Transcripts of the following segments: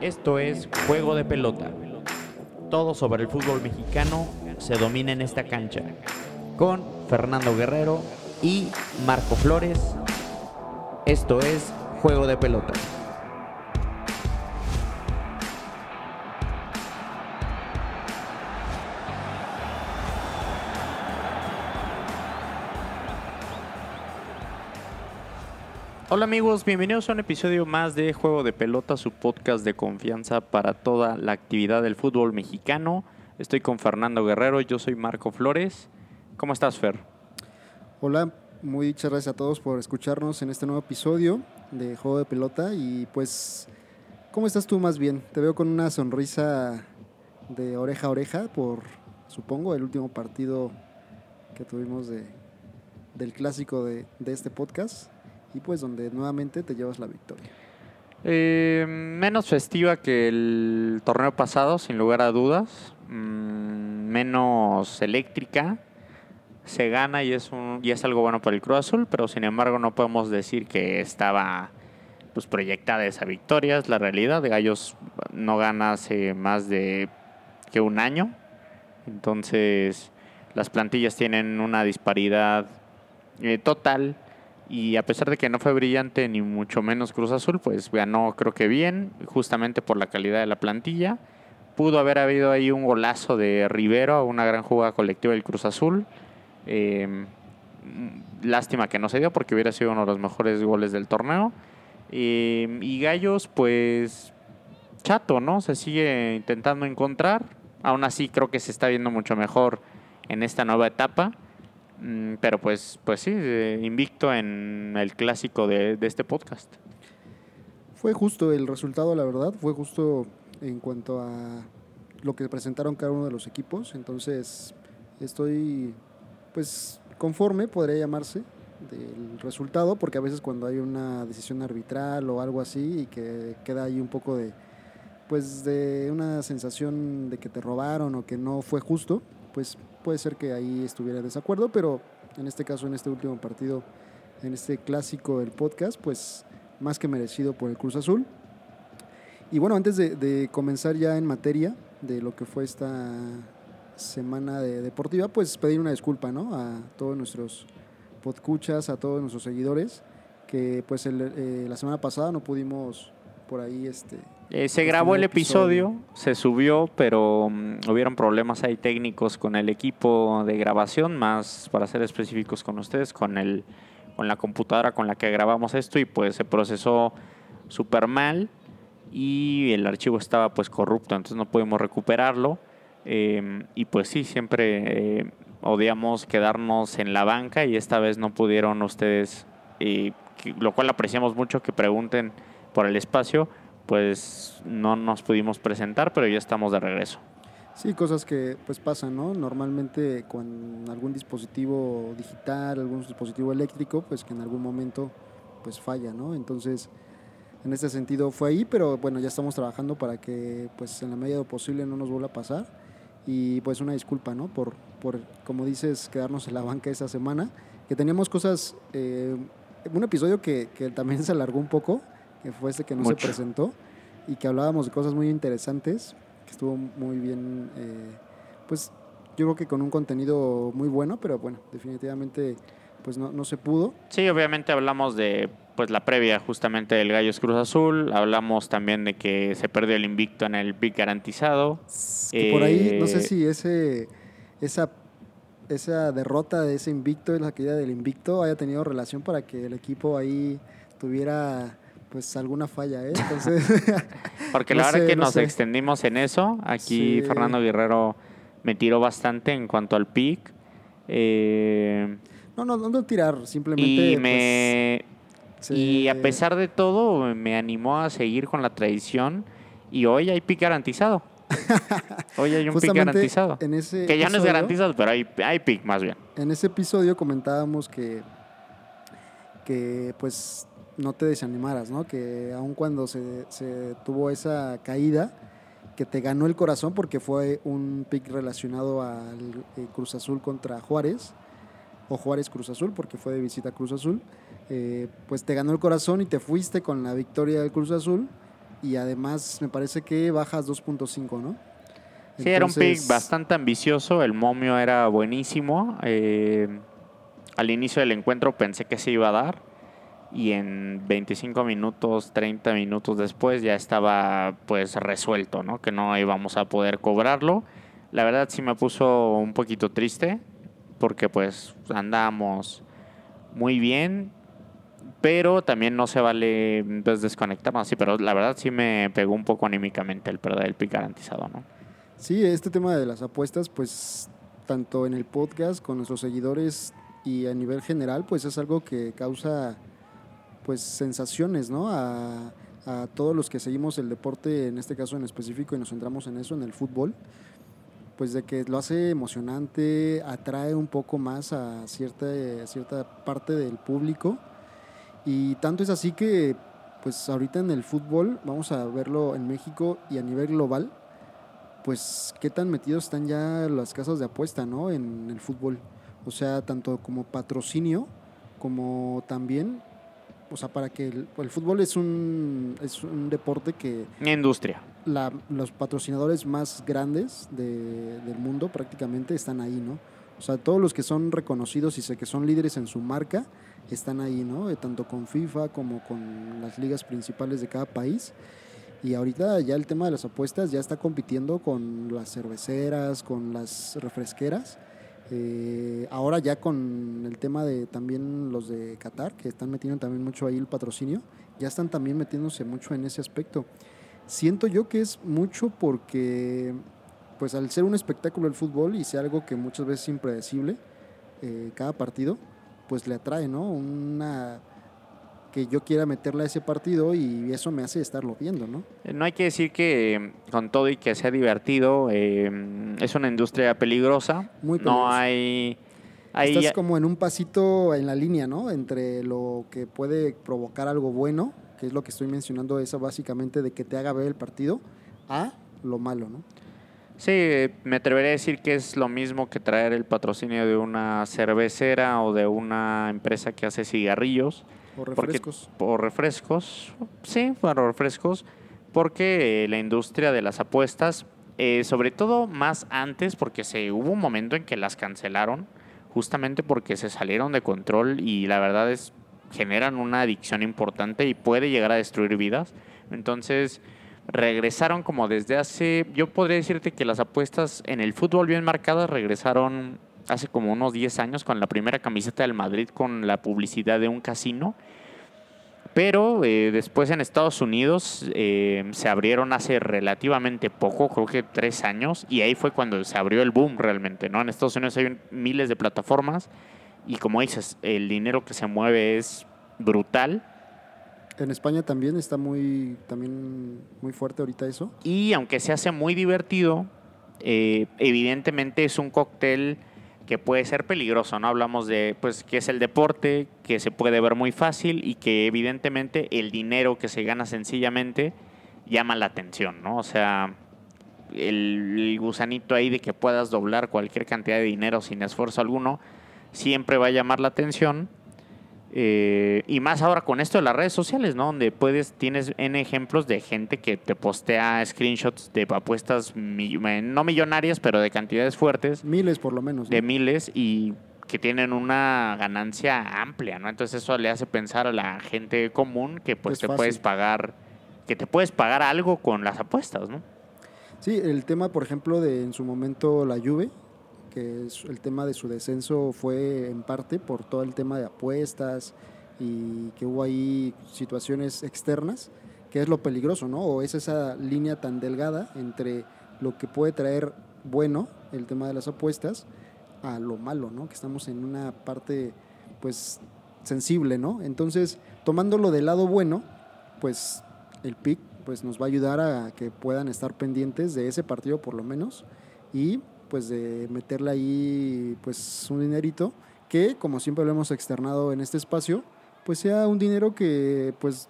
Esto es Juego de Pelota. Todo sobre el fútbol mexicano se domina en esta cancha. Con Fernando Guerrero y Marco Flores. Esto es Juego de Pelota. Hola amigos, bienvenidos a un episodio más de Juego de Pelota, su podcast de confianza para toda la actividad del fútbol mexicano. Estoy con Fernando Guerrero, yo soy Marco Flores. ¿Cómo estás, Fer? Hola, muchas gracias a todos por escucharnos en este nuevo episodio de Juego de Pelota y pues, ¿cómo estás tú más bien? Te veo con una sonrisa de oreja a oreja por, supongo, el último partido que tuvimos de, del clásico de, de este podcast y pues donde nuevamente te llevas la victoria. Eh, menos festiva que el torneo pasado, sin lugar a dudas. Mm, menos eléctrica. Se gana y es, un, y es algo bueno para el Cruz Azul, pero sin embargo no podemos decir que estaba pues, proyectada esa victoria. Es la realidad. De Gallos no gana hace más de que un año. Entonces las plantillas tienen una disparidad eh, total y a pesar de que no fue brillante ni mucho menos Cruz Azul, pues ganó creo que bien, justamente por la calidad de la plantilla. Pudo haber habido ahí un golazo de Rivero, una gran jugada colectiva del Cruz Azul. Eh, lástima que no se dio porque hubiera sido uno de los mejores goles del torneo. Eh, y Gallos, pues chato, ¿no? Se sigue intentando encontrar. Aún así creo que se está viendo mucho mejor en esta nueva etapa. Mm, pero pues, pues sí, invicto en el clásico de, de, este podcast. Fue justo el resultado, la verdad, fue justo en cuanto a lo que presentaron cada uno de los equipos. Entonces, estoy pues conforme, podría llamarse, del resultado, porque a veces cuando hay una decisión arbitral o algo así y que queda ahí un poco de pues de una sensación de que te robaron o que no fue justo, pues puede ser que ahí estuviera desacuerdo, pero en este caso, en este último partido, en este clásico del podcast, pues más que merecido por el Cruz Azul. Y bueno, antes de, de comenzar ya en materia de lo que fue esta semana de deportiva, pues pedir una disculpa, ¿no? A todos nuestros podcuchas, a todos nuestros seguidores, que pues el, eh, la semana pasada no pudimos por ahí este eh, se grabó el episodio, episodio, se subió, pero um, hubieron problemas ahí técnicos con el equipo de grabación, más para ser específicos con ustedes, con el con la computadora con la que grabamos esto y pues se procesó súper mal y el archivo estaba pues corrupto, entonces no pudimos recuperarlo. Eh, y pues sí, siempre eh, odiamos quedarnos en la banca y esta vez no pudieron ustedes, lo cual apreciamos mucho que pregunten por el espacio pues no nos pudimos presentar, pero ya estamos de regreso. Sí, cosas que pues pasan, ¿no? Normalmente con algún dispositivo digital, algún dispositivo eléctrico, pues que en algún momento pues falla, ¿no? Entonces, en ese sentido fue ahí, pero bueno, ya estamos trabajando para que pues en la medida de posible no nos vuelva a pasar. Y pues una disculpa, ¿no? Por, por como dices, quedarnos en la banca esa semana, que teníamos cosas, eh, un episodio que, que también se alargó un poco, que fue este que no Mucho. se presentó y que hablábamos de cosas muy interesantes, que estuvo muy bien, eh, pues yo creo que con un contenido muy bueno, pero bueno, definitivamente pues no, no se pudo. Sí, obviamente hablamos de pues la previa justamente del Gallos Cruz Azul, hablamos también de que se perdió el invicto en el pick garantizado. Que eh, por ahí, no sé si ese, esa, esa derrota de ese invicto, la caída del invicto, haya tenido relación para que el equipo ahí tuviera pues alguna falla, ¿eh? Entonces, Porque la no verdad sé, que no nos sé. extendimos en eso. Aquí sí. Fernando Guerrero me tiró bastante en cuanto al pick. Eh, no, no, no tirar, simplemente. Y, me, pues, y a pesar de todo, me animó a seguir con la tradición. Y hoy hay pick garantizado. Hoy hay un pick garantizado. En ese que ya episodio, no es garantizado, pero hay, hay pick más bien. En ese episodio comentábamos que, que pues no te desanimaras, ¿no? Que aun cuando se, se, tuvo esa caída, que te ganó el corazón porque fue un pick relacionado al eh, Cruz Azul contra Juárez, o Juárez Cruz Azul, porque fue de visita a Cruz Azul, eh, pues te ganó el corazón y te fuiste con la victoria del Cruz Azul. y además me parece que bajas 2.5, ¿no? Sí, era un pick bastante ambicioso, el momio era buenísimo. Eh, al inicio del encuentro pensé que se iba a dar y en 25 minutos, 30 minutos después ya estaba pues resuelto, ¿no? Que no íbamos a poder cobrarlo. La verdad sí me puso un poquito triste porque pues andábamos muy bien, pero también no se vale pues, desconectarnos así, pero la verdad sí me pegó un poco anímicamente el perder el pick garantizado, ¿no? Sí, este tema de las apuestas, pues tanto en el podcast con nuestros seguidores y a nivel general, pues es algo que causa pues sensaciones, ¿no? A, todos los que seguimos el deporte, en este caso en específico, y nos centramos en eso, en el fútbol, pues de que lo hace emocionante, atrae un poco más a cierta, cierta parte del público. Y tanto es así que, pues ahorita en el fútbol, vamos a verlo en México y a nivel global, pues qué tan metidos están ya las casas de apuesta, ¿no? En el fútbol. O sea, tanto como patrocinio, como también o sea, para que el, fútbol es un, es un deporte que... Industria. La, los patrocinadores más grandes del mundo prácticamente están ahí, ¿no? O sea, todos los que son reconocidos y sé que son líderes en su marca están ahí, ¿no? Eh, tanto con FIFA como con las ligas principales de cada país. Y ahorita ya el tema de las apuestas ya está compitiendo con las cerveceras, con las refresqueras eh, ahora ya con el tema de también los de Qatar, que están metiendo también mucho ahí el patrocinio, ya están también metiéndose mucho en ese aspecto. Siento yo que es mucho porque, pues al ser un espectáculo el fútbol y sea algo que muchas veces es impredecible, eh, cada partido, pues le atrae, ¿no? Una que yo quiera meterle a ese partido y eso me hace estarlo viendo, ¿no? Eh, no hay que decir que con todo y que sea divertido, eh, es una industria peligrosa. Muy peligrosa. No hay... Estás como en un pasito en la línea, ¿no? Entre lo que puede provocar algo bueno, que es lo que estoy mencionando, eso básicamente de que te haga ver el partido, a lo malo, ¿no? Sí, me atrevería a decir que es lo mismo que traer el patrocinio de una cervecera o de una empresa que hace cigarrillos o refrescos. o refrescos, sí, para refrescos, porque la industria de las apuestas, eh, sobre todo más antes, porque se hubo un momento en que las cancelaron, justamente porque se salieron de control y la verdad es generan una adicción importante y puede llegar a destruir vidas. Entonces regresaron como desde hace, yo podría decirte que las apuestas en el fútbol bien marcadas regresaron hace como unos 10 años con la primera camiseta del Madrid con la publicidad de un casino. Pero eh, después en Estados Unidos eh, se abrieron hace relativamente poco, creo que tres años, y ahí fue cuando se abrió el boom realmente, ¿no? En Estados Unidos hay miles de plataformas y como dices, el dinero que se mueve es brutal. En España también está muy, también muy fuerte ahorita eso. Y aunque se hace muy divertido, eh, evidentemente es un cóctel que puede ser peligroso, ¿no? Hablamos de, pues, que es el deporte, que se puede ver muy fácil y que evidentemente el dinero que se gana sencillamente llama la atención, ¿no? O sea, el, gusanito ahí de que puedas doblar cualquier cantidad de dinero sin esfuerzo alguno, siempre va a llamar la atención eh, y más ahora con esto de las redes sociales, ¿no? Donde puedes, tienes en ejemplos de gente que te postea screenshots de apuestas no millonarias, pero de cantidades fuertes. Miles por lo menos. De miles y que tienen una ganancia amplia, ¿no? Entonces eso le hace pensar a la gente común que pues te puedes pagar, que te puedes pagar algo con las apuestas, ¿no? Sí, el tema, por ejemplo, de en su momento la Juve, que el tema de su descenso fue en parte por todo el tema de apuestas y que hubo ahí situaciones externas, que es lo peligroso, ¿no? O es esa línea tan delgada entre lo que puede traer bueno, el tema de las apuestas, a lo malo, ¿no? Que estamos en una parte, pues, sensible, ¿no? Entonces, tomándolo del lado bueno, pues el PIC pues nos va a ayudar a que puedan estar pendientes de ese partido por lo menos y pues de meterle ahí pues un dinerito que como siempre lo hemos externado en este espacio, pues sea un dinero que pues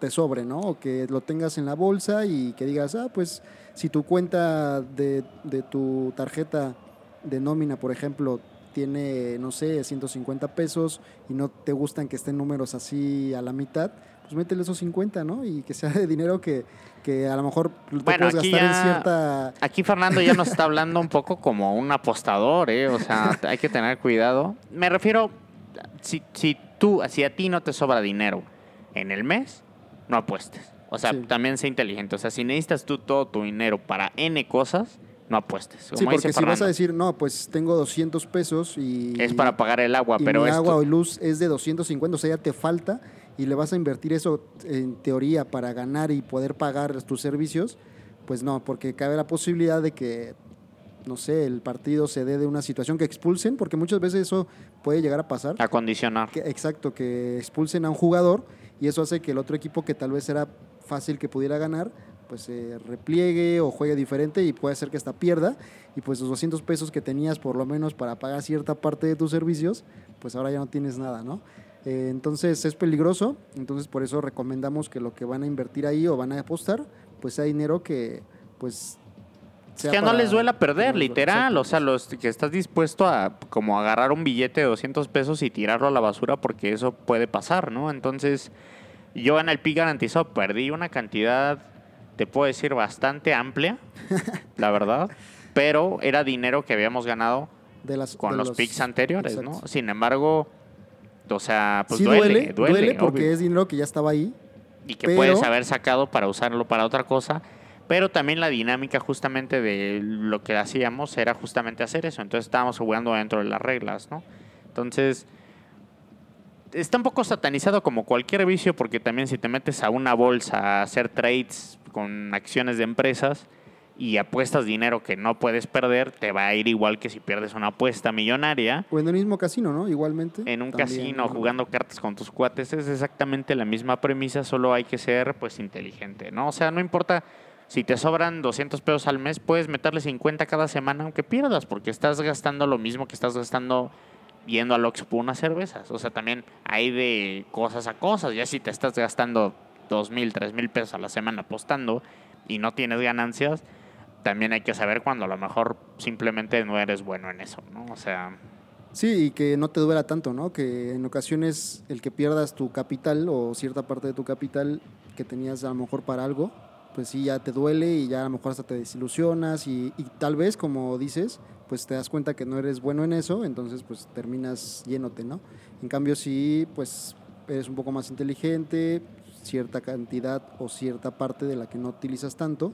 te sobre, ¿no? O que lo tengas en la bolsa y que digas, ah, pues si tu cuenta de, de tu tarjeta de nómina, por ejemplo, tiene, no sé, 150 pesos y no te gustan que estén números así a la mitad, pues métele esos 50, ¿no? Y que sea de dinero que, que a lo mejor te Bueno, puedes aquí gastar en cierta... Aquí Fernando ya nos está hablando un poco como un apostador, ¿eh? O sea, hay que tener cuidado. Me refiero, si, si tú, si a ti no te sobra dinero en el mes, no apuestes. O sea, Sí. también sé inteligente. O sea, si necesitas tú todo tu dinero para N cosas, no apuestes. Como Sí, porque dice si vas a decir, no, pues tengo 200 pesos y... es para pagar el agua, y pero mi esto- agua o luz es de 250, o sea, ya te falta y le vas a invertir eso en teoría para ganar y poder pagar tus servicios, pues no, porque cabe la posibilidad de que, no sé, el partido se dé de una situación que expulsen, porque muchas veces eso puede llegar a pasar. acondicionar. Que- exacto, que expulsen a un jugador y eso hace que el otro equipo que tal vez era fácil que pudiera ganar, pues se repliegue o juegue diferente y puede ser que hasta pierda y pues los 200 pesos que tenías por lo menos para pagar cierta parte de tus servicios, pues ahora ya no tienes nada, ¿no? Eh, entonces es peligroso, entonces por eso recomendamos que lo que van a invertir ahí o van a apostar, pues sea dinero que pues... sea que no les duela perder, literal. O sea, los que estás dispuesto a como agarrar un billete de 200 pesos y tirarlo a la basura porque eso puede pasar, ¿no? Entonces, yo en el PI garantizado perdí una cantidad, te puedo decir, bastante amplia, la verdad. Pero era dinero que habíamos ganado de las, con de los, picks anteriores, ¿no? Sin embargo, o sea, pues sí duele, duele, duele, porque obvio. es dinero que ya estaba ahí. y que pero- puedes haber sacado para usarlo para otra cosa. Pero también la dinámica justamente de lo que hacíamos era justamente hacer eso. Entonces estábamos jugando dentro de las reglas, ¿no? Entonces, está un poco satanizado como cualquier vicio porque también si te metes a una bolsa a hacer trades con acciones de empresas y apuestas dinero que no puedes perder, te va a ir igual que si pierdes una apuesta millonaria O en el mismo casino, ¿no? Igualmente. en un también, casino ¿no? jugando cartas con tus cuates es exactamente la misma premisa, solo hay que ser pues inteligente, ¿no? O sea, no importa si te sobran 200 pesos al mes, puedes meterle 50 cada semana aunque pierdas, porque estás gastando lo mismo que estás gastando yendo al Oxxo por unas cervezas. O sea, también hay de cosas a cosas, ya si te estás gastando dos mil, tres mil pesos a la semana apostando y no tienes ganancias, también hay que saber cuando a lo mejor simplemente no eres bueno en eso, ¿no? O sea, Sí, y que no te duela tanto, ¿no? Que en ocasiones el que pierdas tu capital o cierta parte de tu capital que tenías a lo mejor para algo, pues sí, ya te duele y ya a lo mejor hasta te desilusionas y, y tal vez, como dices, pues te das cuenta que no eres bueno en eso, entonces pues terminas yéndote, ¿no? En cambio, si pues eres un poco más inteligente, cierta cantidad o cierta parte de la que no utilizas tanto,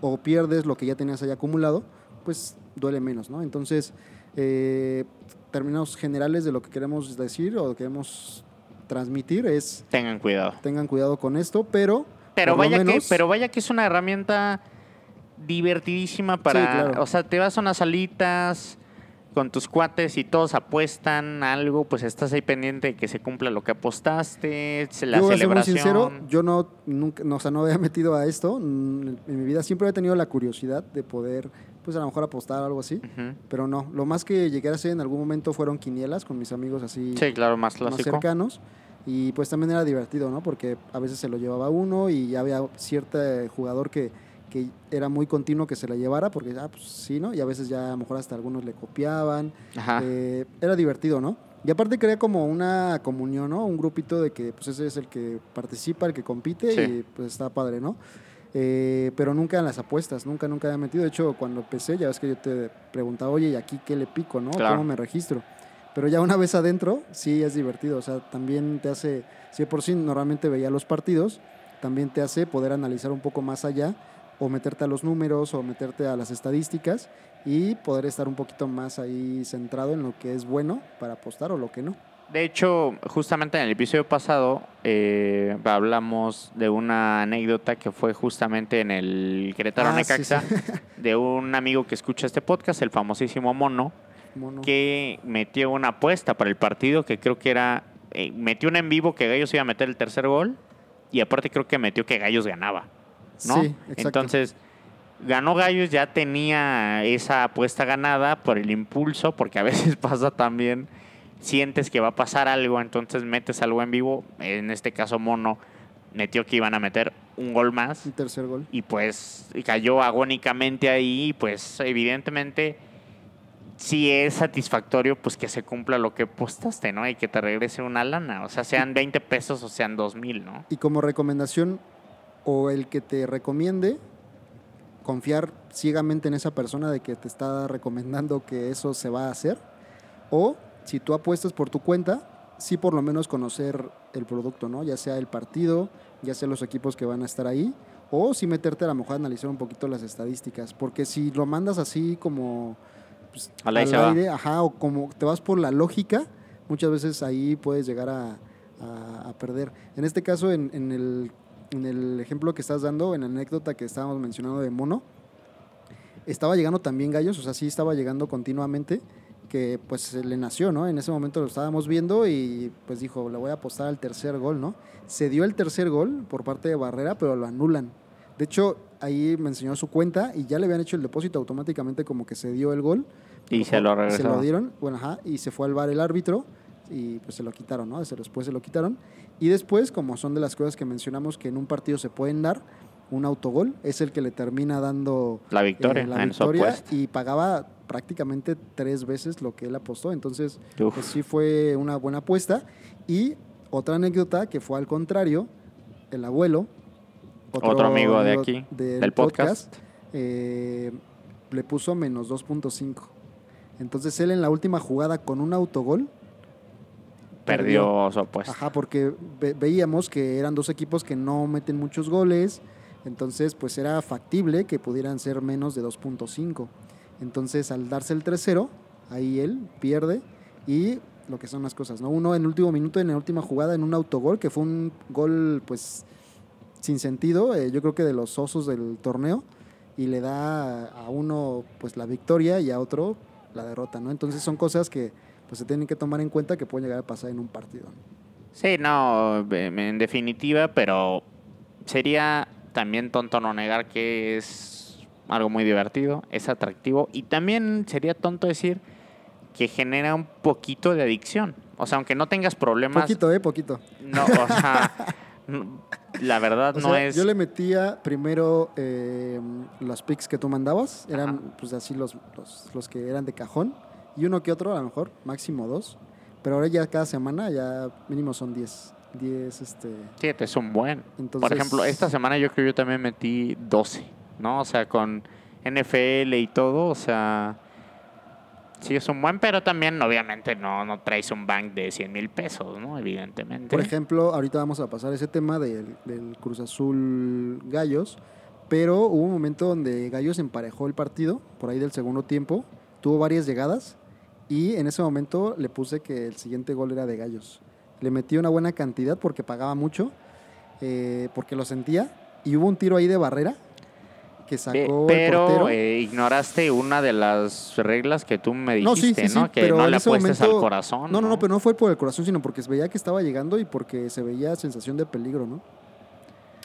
o pierdes lo que ya tenías ahí acumulado, pues duele menos, ¿no? Entonces, eh, términos generales de lo que queremos decir o queremos transmitir es tengan cuidado. tengan cuidado con esto, pero Pero vaya, que, pero vaya que es una herramienta divertidísima para... Sí, claro. O sea, te vas a unas salitas con tus cuates y todos apuestan algo, pues estás ahí pendiente de que se cumpla lo que apostaste, se- la yo celebración. sincero, yo no nunca, no, o sea, no había metido a esto en mi vida, siempre he tenido la curiosidad de poder, pues a lo mejor apostar algo así, pero no, lo más que llegué a hacer en algún momento fueron quinielas con mis amigos así Sí, claro, más más cercanos. Y pues también era divertido, ¿no? Porque a veces se lo llevaba uno y ya había cierto jugador que, que era muy continuo que se la llevara, porque, ah, pues sí, ¿no? Y a veces ya a lo mejor hasta algunos le copiaban. Ajá. Eh, era divertido, ¿no? Y aparte crea como una comunión, ¿no? Un grupito de que pues ese es el que participa, el que compite Sí. y pues está padre, ¿no? Eh, pero nunca en las apuestas, nunca, nunca había metido. De hecho, cuando empecé, ya ves que yo te preguntaba, oye, ¿y aquí qué le pico, no? Claro. ¿Cómo me registro? Pero ya una vez adentro, sí es divertido. O sea, también te hace, si por sí normalmente veía los partidos, también te hace poder analizar un poco más allá o meterte a los números o meterte a las estadísticas y poder estar un poquito más ahí centrado en lo que es bueno para apostar o lo que no. De hecho, justamente en el episodio pasado eh, hablamos de una anécdota que fue justamente en el Querétaro Ah, sí, Necaxa sí. de un amigo que escucha este podcast, el famosísimo Mono, Mono. que metió una apuesta para el partido que creo que era eh, metió una en vivo que Gallos iba a meter el tercer gol y aparte creo que metió que Gallos ganaba, ¿no? Sí. Entonces ganó Gallos, ya tenía esa apuesta ganada por el impulso, porque a veces pasa también sientes que va a pasar algo, entonces metes algo en vivo, en este caso Mono metió que iban a meter un gol más un tercer gol. y pues cayó agónicamente ahí pues evidentemente sí es satisfactorio pues que se cumpla lo que apostaste, ¿no? Y que te regrese una lana. O sea, sean 20 pesos o sean 2 mil, ¿no? Y como recomendación, o el que te recomiende, confiar ciegamente en esa persona de que te está recomendando que eso se va a hacer. O si tú apuestas por tu cuenta, sí por lo menos conocer el producto, ¿no? Ya sea el partido, ya sea los equipos que van a estar ahí, o si meterte a lo mejor a analizar un poquito las estadísticas. Porque si lo mandas así como pues, Al va. aire, ajá, o como te vas por la lógica, muchas veces ahí puedes llegar a, a- a perder. En este caso, en, en el, en el ejemplo que estás dando, en la anécdota que estábamos mencionando de Mono, estaba llegando también Gallos, o sea, sí estaba llegando continuamente, que pues se le nació, ¿no? En ese momento lo estábamos viendo y pues dijo, le voy a apostar al tercer gol, ¿no? Se dio el tercer gol por parte de Barrera, pero lo anulan. De hecho, ahí me enseñó su cuenta y ya le habían hecho el depósito automáticamente como que se dio el gol. Y se lo Se regresó. lo dieron, bueno, ajá, y se fue al bar el árbitro y pues se lo quitaron, ¿no? Después se lo quitaron. Y después, como son de las cosas que mencionamos que en un partido se pueden dar, un autogol es el que le termina dando La victoria eh, la en su victoria apuesta. y pagaba prácticamente tres veces lo que él apostó. Entonces, pues sí fue una buena apuesta. Y otra anécdota que fue al contrario, el abuelo, Otro amigo de aquí, del podcast. eh, le puso menos 2.5. Entonces él en la última jugada con un autogol, Perdió su apuesta. ajá, porque ve- veíamos que eran dos equipos que no meten muchos goles, entonces pues era factible que pudieran ser menos de 2.5. Entonces al darse el 3-0, ahí él pierde y lo que son las cosas, ¿no? Uno en el último minuto, en la última jugada, en un autogol, que fue un gol pues sin sentido, eh, yo creo que de los osos del torneo, y le da a uno pues la victoria y a otro la derrota, ¿no? Entonces son cosas que pues se tienen que tomar en cuenta que pueden llegar a pasar en un partido. Sí, no, en definitiva, pero sería también tonto no negar que es algo muy divertido, es atractivo y también sería tonto decir que genera un poquito de adicción. O sea, aunque no tengas problemas, Poquito, ¿eh? Poquito. no, o sea, la verdad O no sea, es Yo le metía primero eh, los picks que tú mandabas, eran Ajá. pues así los, los, los que eran de cajón, y uno que otro a lo mejor, máximo dos, pero ahora ya cada semana ya mínimo son 10. 10, este... Siete es un buen. Entonces, Por ejemplo, esta semana yo creo que yo también metí 12, ¿no? O sea, con NFL y todo, o sea, sí es un buen, pero también obviamente no, no traes un bank de 100 mil pesos, ¿no? Evidentemente. Por ejemplo, ahorita vamos a pasar ese tema del, del Cruz Azul Gallos, pero hubo un momento donde Gallos emparejó el partido, por ahí del segundo tiempo, tuvo varias llegadas y en ese momento le puse que el siguiente gol era de Gallos. Le metí una buena cantidad porque pagaba mucho, eh, porque lo sentía, y hubo un tiro ahí de barrera que sacó el pero portero. eh, ignoraste una de las reglas que tú me No, sí, dijiste, sí, sí, ¿no? Que pero no le apuestes momento- al corazón. No, no, no, pero no fue por el corazón, sino porque se veía que estaba llegando y porque se veía sensación de peligro, ¿no?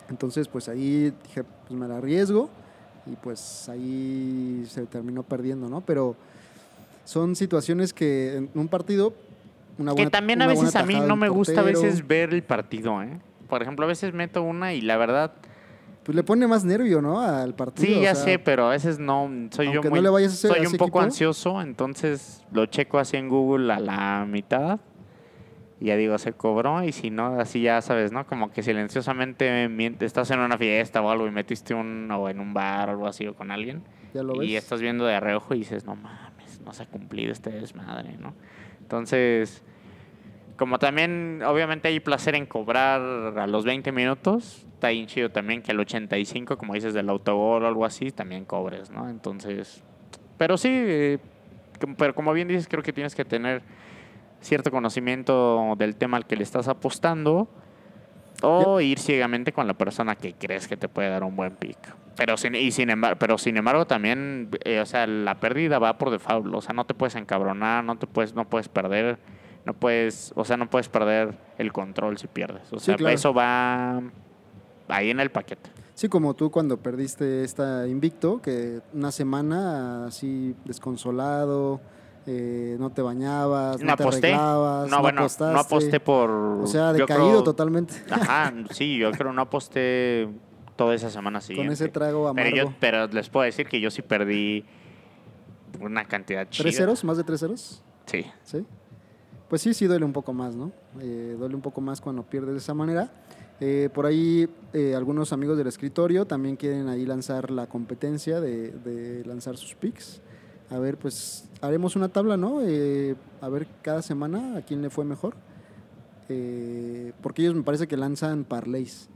Entonces, pues ahí dije, pues me la arriesgo y pues ahí se terminó perdiendo, ¿no? Pero son situaciones que en un partido, una Que buena también a veces a mí no me gusta a veces ver el partido, ¿eh? Por ejemplo, a veces meto una y la verdad, Pues le pone más nervio, ¿no? Al partido. sí, o ya sea, sé, pero a veces no, soy yo muy, no le vayas a ese- soy un poco equipo. ansioso, entonces lo checo así en Google a la mitad y ya digo, se cobró y si no, así ya sabes, ¿no? Como que silenciosamente estás en una fiesta o algo y metiste un, o en un bar o algo así o con alguien Ya lo ves. y estás viendo de reojo y dices, no mames, no se ha cumplido este desmadre, ¿no? Entonces, como también, obviamente hay placer en cobrar a los 20 minutos, está bien chido también que al 85, como dices, del autogol o algo así, también cobres, ¿no? Entonces, pero sí, pero como bien dices, creo que tienes que tener cierto conocimiento del tema al que le estás apostando o ir ciegamente con la persona que crees que te puede dar un buen pick. Pero sin, y sin embargo, pero sin embargo también, eh, o sea, la pérdida va por default, o sea, no te puedes encabronar, no te puedes, no puedes perder, no puedes, o sea, no puedes perder el control si pierdes. O Sí, sea, claro. eso va ahí en el paquete. Sí, como tú cuando perdiste esta invicto, que una semana así desconsolado, eh, no te bañabas, no, No te aposté. arreglabas, No, bueno, apostaste. no aposté por. O sea, decaído creo- totalmente Ajá, sí, yo creo no aposté toda esa semana con siguiente. ese trago amargo. Pero, yo, pero les puedo decir que yo sí perdí una cantidad chida. ¿Tres ceros? ¿Más de tres ceros? Sí. ¿Sí? Pues sí, sí duele un poco más, ¿no? Eh, duele un poco más cuando pierdes de esa manera. Eh, por ahí eh, algunos amigos del escritorio también quieren ahí lanzar la competencia de, de lanzar sus picks. A ver, pues haremos una tabla, ¿no? Eh, a ver cada semana a quién le fue mejor. Eh, porque ellos me parece que lanzan parlays.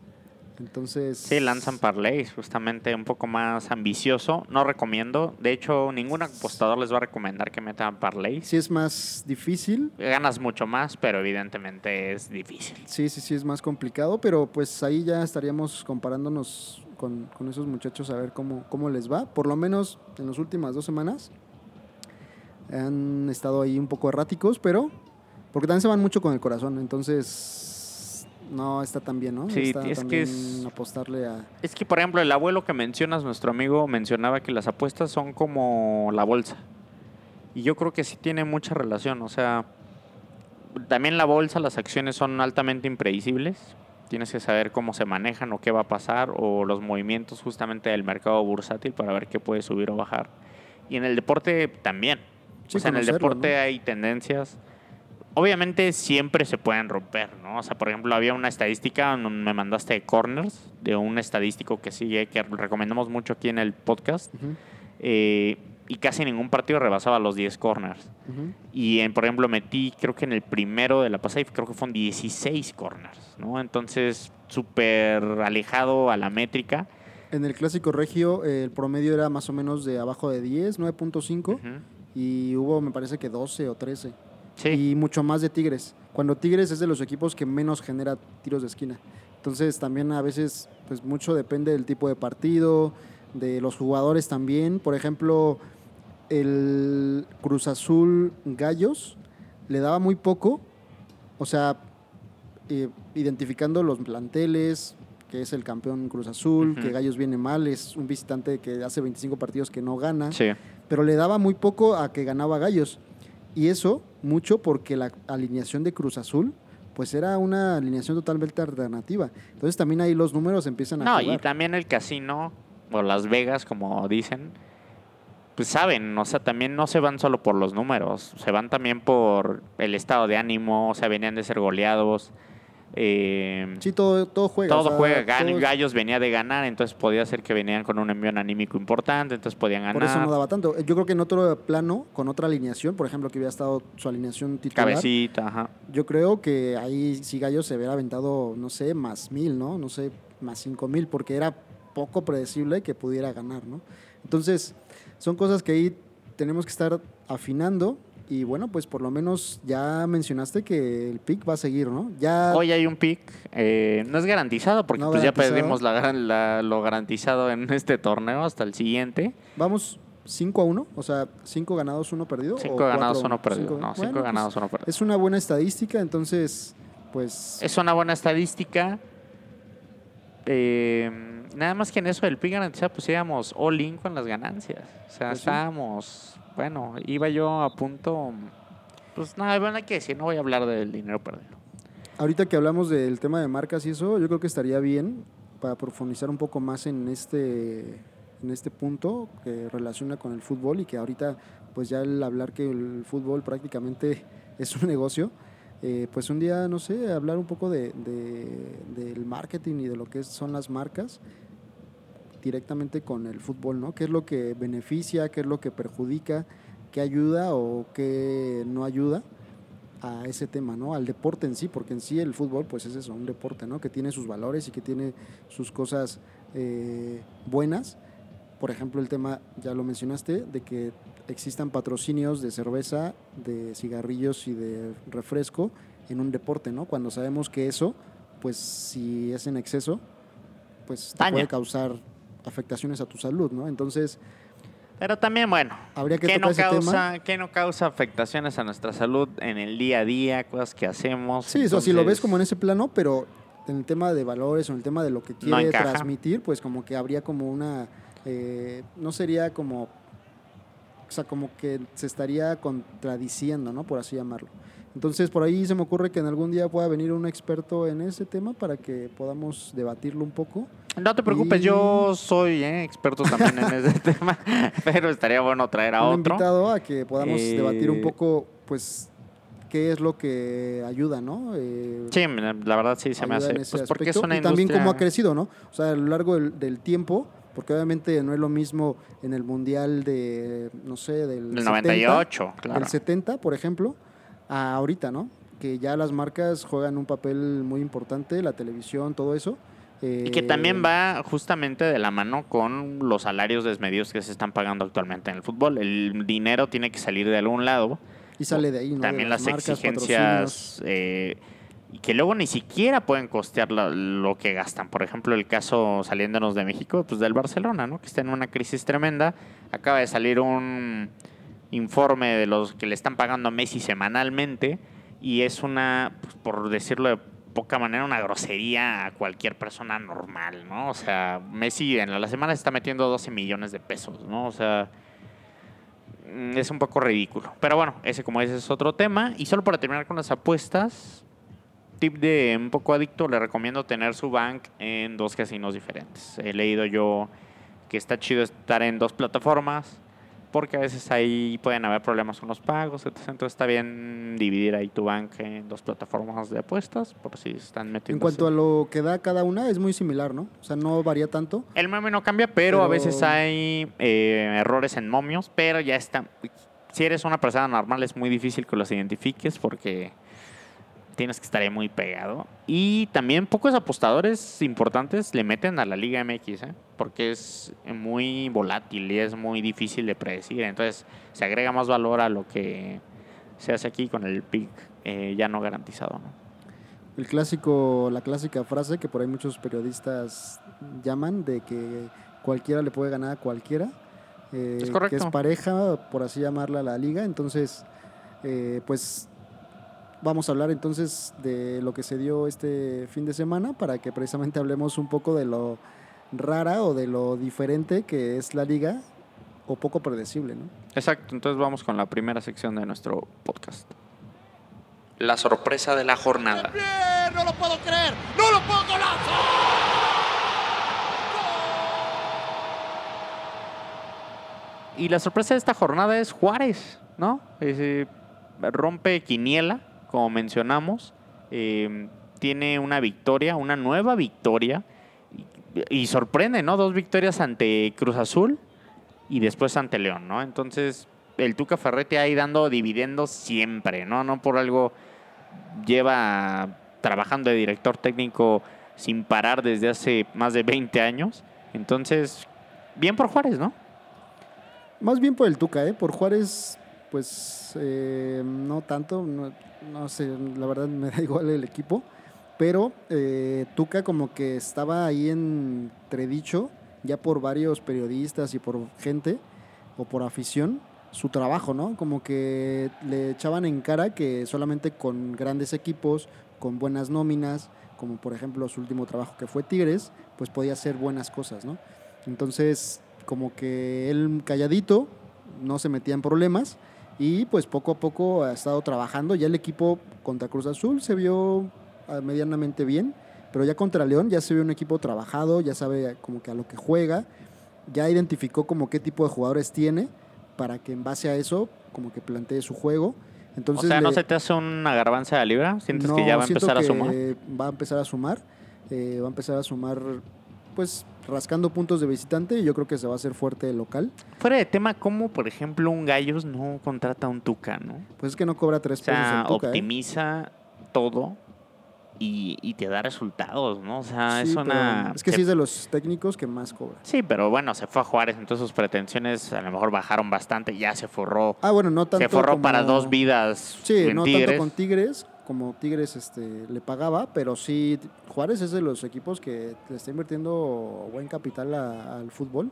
Entonces. Sí, lanzan parlays, justamente un poco más ambicioso. No recomiendo. De hecho, ningún apostador les va a recomendar que metan parlays. Sí es más difícil. Ganas mucho más, pero evidentemente es difícil. Sí, sí, sí es más complicado, pero pues ahí ya estaríamos comparándonos con, con esos muchachos a ver cómo, cómo les va. Por lo menos en las últimas dos semanas han estado ahí un poco erráticos, pero porque también se van mucho con el corazón, entonces no está tan bien, ¿no? Sí, está es que es- apostarle a... Es que, por ejemplo, el abuelo que mencionas, nuestro amigo mencionaba que las apuestas son como la bolsa. Y yo creo que sí tiene mucha relación. O sea, también la bolsa, las acciones son altamente impredecibles. Tienes que saber cómo se manejan o qué va a pasar o los movimientos justamente del mercado bursátil para ver qué puede subir o bajar. Y en el deporte también. Sí, o sea, en el deporte ¿no? hay tendencias. Obviamente siempre se pueden romper, ¿no? O sea, por ejemplo, había una estadística, me mandaste de corners, de un estadístico que sigue, que recomendamos mucho aquí en el podcast, eh, y casi ningún partido rebasaba los 10 corners. Y, en, por ejemplo, metí, creo que en el primero de la pasada, creo que fueron 16 corners, ¿no? Entonces, súper alejado a la métrica. En el clásico regio eh, el promedio era más o menos de abajo de 10, 9.5, Ujú. Y hubo me parece que 12 o 13. Sí. y mucho más de Tigres. Cuando Tigres es de los equipos que menos genera tiros de esquina. Entonces también a veces pues mucho depende del tipo de partido, de los jugadores también. Por ejemplo, el Cruz Azul Gallos le daba muy poco, o sea, eh, identificando los planteles, que es el campeón Cruz Azul, que Gallos viene mal, es un visitante que hace 25 partidos que no gana Sí. Pero le daba muy poco a que ganaba Gallos. Y eso mucho porque la alineación de Cruz Azul pues era una alineación totalmente alternativa. Entonces también ahí los números empiezan a No, y también el casino, o Las Vegas, como dicen, pues saben, o sea, también no se van solo por los números, se van también por el estado de ánimo, o sea, venían de ser goleados. Eh, Sí, todo, todo juega. todo o sea, juega, Gan- Gallos venía de ganar, entonces podía ser que venían con un envío anímico importante, entonces podían ganar. Por eso no daba tanto. Yo creo que en otro plano, con otra alineación, por ejemplo, que hubiera estado su alineación titular, Cabecita, ajá. yo creo que ahí sí Gallos se hubiera aventado, no sé, más mil, ¿no? No sé, más cinco mil, porque era poco predecible que pudiera ganar, ¿no? Entonces, son cosas que ahí tenemos que estar afinando y bueno, pues por lo menos ya mencionaste que el pick va a seguir, ¿no? Ya Hoy hay un pick, eh, no es garantizado porque No pues ya perdimos la, la- lo garantizado en este torneo hasta el siguiente. vamos 5 a 1, o sea, 5 ganados, 1 perdido. o Cinco cuatro a ganados, uno? uno perdido. Cinco- No, cinco bueno, pues, ganados, uno perdido. Es una buena estadística, entonces, pues Es una buena estadística. Eh, nada más que en eso del pick garantizado, pues íbamos all in con las ganancias. O sea, Pues sí. Bueno, iba yo a punto. Pues nada, bueno, hay que decir, no voy a hablar del dinero perdido. Ahorita que hablamos del tema de marcas y eso, yo creo que estaría bien para profundizar un poco más en este, en este punto que relaciona con el fútbol y que ahorita, pues ya el hablar que el fútbol prácticamente es un negocio, eh, pues un día, no sé, hablar un poco de, de- del marketing y de lo que son las marcas directamente con el fútbol, ¿no? ¿Qué es lo que beneficia, qué es lo que perjudica, qué ayuda o qué no ayuda? a ese tema, ¿no? Al deporte en sí, porque en sí el fútbol, pues es eso, un deporte, ¿no? Que tiene sus valores y que tiene sus cosas eh, buenas. Por ejemplo, el tema, ya lo mencionaste, de que existan patrocinios de cerveza, de cigarrillos y de refresco en un deporte, ¿no? Cuando sabemos que eso, pues si es en exceso, pues te puede causar afectaciones a tu salud, ¿no? Entonces, Pero también, bueno, habría que ¿qué no, causa. ¿qué no causa afectaciones a nuestra salud en el día a día? Cosas que hacemos. Sí, eso si lo ves como en ese plano, pero en el tema de valores o en el tema de lo que quiere transmitir, pues como que habría como una, eh, no sería como, o sea, como que se estaría contradiciendo, ¿no? Por así llamarlo. Entonces, por ahí se me ocurre que en algún día pueda venir un experto en ese tema para que podamos debatirlo un poco. No te preocupes, Y- yo soy eh, experto también en ese tema, pero estaría bueno traer a Un otro. invitado a que podamos Eh, debatir un poco, pues, qué es lo que ayuda, ¿no? Eh, Sí, la verdad sí se me hace. Pues porque es una y también industria- cómo ha crecido, ¿no? O sea, a lo largo del, del tiempo, porque obviamente no es lo mismo en el mundial de, no sé, del 70, 98, claro. del 70, por ejemplo, a ahorita, ¿no? Que ya las marcas juegan un papel muy importante, la televisión, todo eso. Y que Eh, también va justamente de la mano con los salarios desmedidos que se están pagando actualmente en el fútbol. El dinero tiene que salir de algún lado. Y sale de ahí, ¿no? De También las, marcas, exigencias eh, que luego ni siquiera pueden costear la- lo que gastan. Por ejemplo, el caso saliéndonos de México, pues del Barcelona, ¿no? Que está en una crisis tremenda. Acaba de salir un informe de los que le están pagando a Messi semanalmente y es una, pues, por decirlo de poca manera, una grosería a cualquier persona normal, ¿no? O sea, Messi en la semana se está metiendo 12 millones de pesos, ¿no? O sea, mm, es un poco ridículo. Pero bueno, ese como ese es otro tema. Y solo para terminar con las apuestas, tip de un poco adicto, le recomiendo tener su bank en dos casinos diferentes. He leído yo que está chido estar en dos plataformas porque a veces ahí pueden haber problemas con los pagos, etc. Entonces está bien dividir ahí tu bank en dos plataformas de apuestas por si están metiendo. En cuanto a lo que da cada una, es muy similar, ¿no? O sea, no varía tanto. El meme no cambia, pero, a Pero- veces hay eh, errores en momios, pero ya está. Si eres una persona normal es muy difícil que los identifiques porque tienes que estar ahí muy pegado. Y también pocos apostadores importantes le meten a la Liga MX, ¿eh? porque es muy volátil y es muy difícil de predecir. Entonces se agrega más valor a lo que se hace aquí con el pick eh, ya no garantizado. ¿no? El clásico, la clásica frase que por ahí muchos periodistas llaman de que cualquiera le puede ganar a cualquiera. eh, Es correcto. Que es pareja, por así llamarla, la liga. Entonces, eh, pues vamos a hablar entonces de lo que se dio este fin de semana para que precisamente hablemos un poco de lo rara o de lo diferente que es la liga o poco predecible, ¿no? Exacto, entonces vamos con la primera sección de nuestro podcast. La sorpresa de la jornada. No lo puedo creer, no lo puedo golazo. Y la sorpresa de esta jornada es Juárez, ¿no? Eh, rompe Quiniela, como mencionamos. Eh, tiene una victoria, una nueva victoria. Y, sorprende, ¿no? Dos victorias ante Cruz Azul y después ante León, ¿no? Entonces, el Tuca Ferretti ahí dando dividendos siempre, ¿no? No por algo lleva trabajando de director técnico sin parar desde hace más de 20 años. Entonces, bien por Juárez, ¿no? Más bien por el Tuca, ¿eh? Por Juárez, pues eh, no tanto, no, no sé, la verdad me da igual el equipo, pero eh, Tuca como que estaba ahí entredicho ya por varios periodistas y por gente o por afición su trabajo, ¿no? Como que le echaban en cara que solamente con grandes equipos, con buenas nóminas, como por ejemplo su último trabajo que fue Tigres, pues podía hacer buenas cosas, ¿no? Entonces, como que él calladito, no se metía en problemas y pues poco a poco ha estado trabajando. Ya el equipo contra Cruz Azul se vio ah, medianamente bien, pero ya contra León ya se vio un equipo trabajado, ya sabe como que a lo que juega, ya identificó como qué tipo de jugadores tiene para que en base a eso como que plantee su juego. Entonces, o sea, ¿no le- se te hace una garbanza de libra? ¿Sientes que ya va a empezar a sumar? Va a empezar a sumar. eh, va a empezar a sumar, pues, rascando puntos de visitante. Y yo creo que se va a hacer fuerte el local. Fuera de tema, ¿cómo, por ejemplo, un Gallos no contrata a un Tuca, no? Pues es que no cobra tres O pesos sea, el Tuca, ¿eh? optimiza todo y, y te da resultados, ¿no? O sea, Sí, es una... Es que se- sí es de los técnicos que más cobra. Sí, pero bueno, se fue a Juárez, entonces sus pretensiones a lo mejor bajaron bastante, ya se forró. Ah, bueno, no tanto se forró como- para dos vidas Sí, no Tigres. tanto con Tigres, como Tigres este, le pagaba, pero sí, Juárez es de los equipos que le está invirtiendo buen capital a- al fútbol.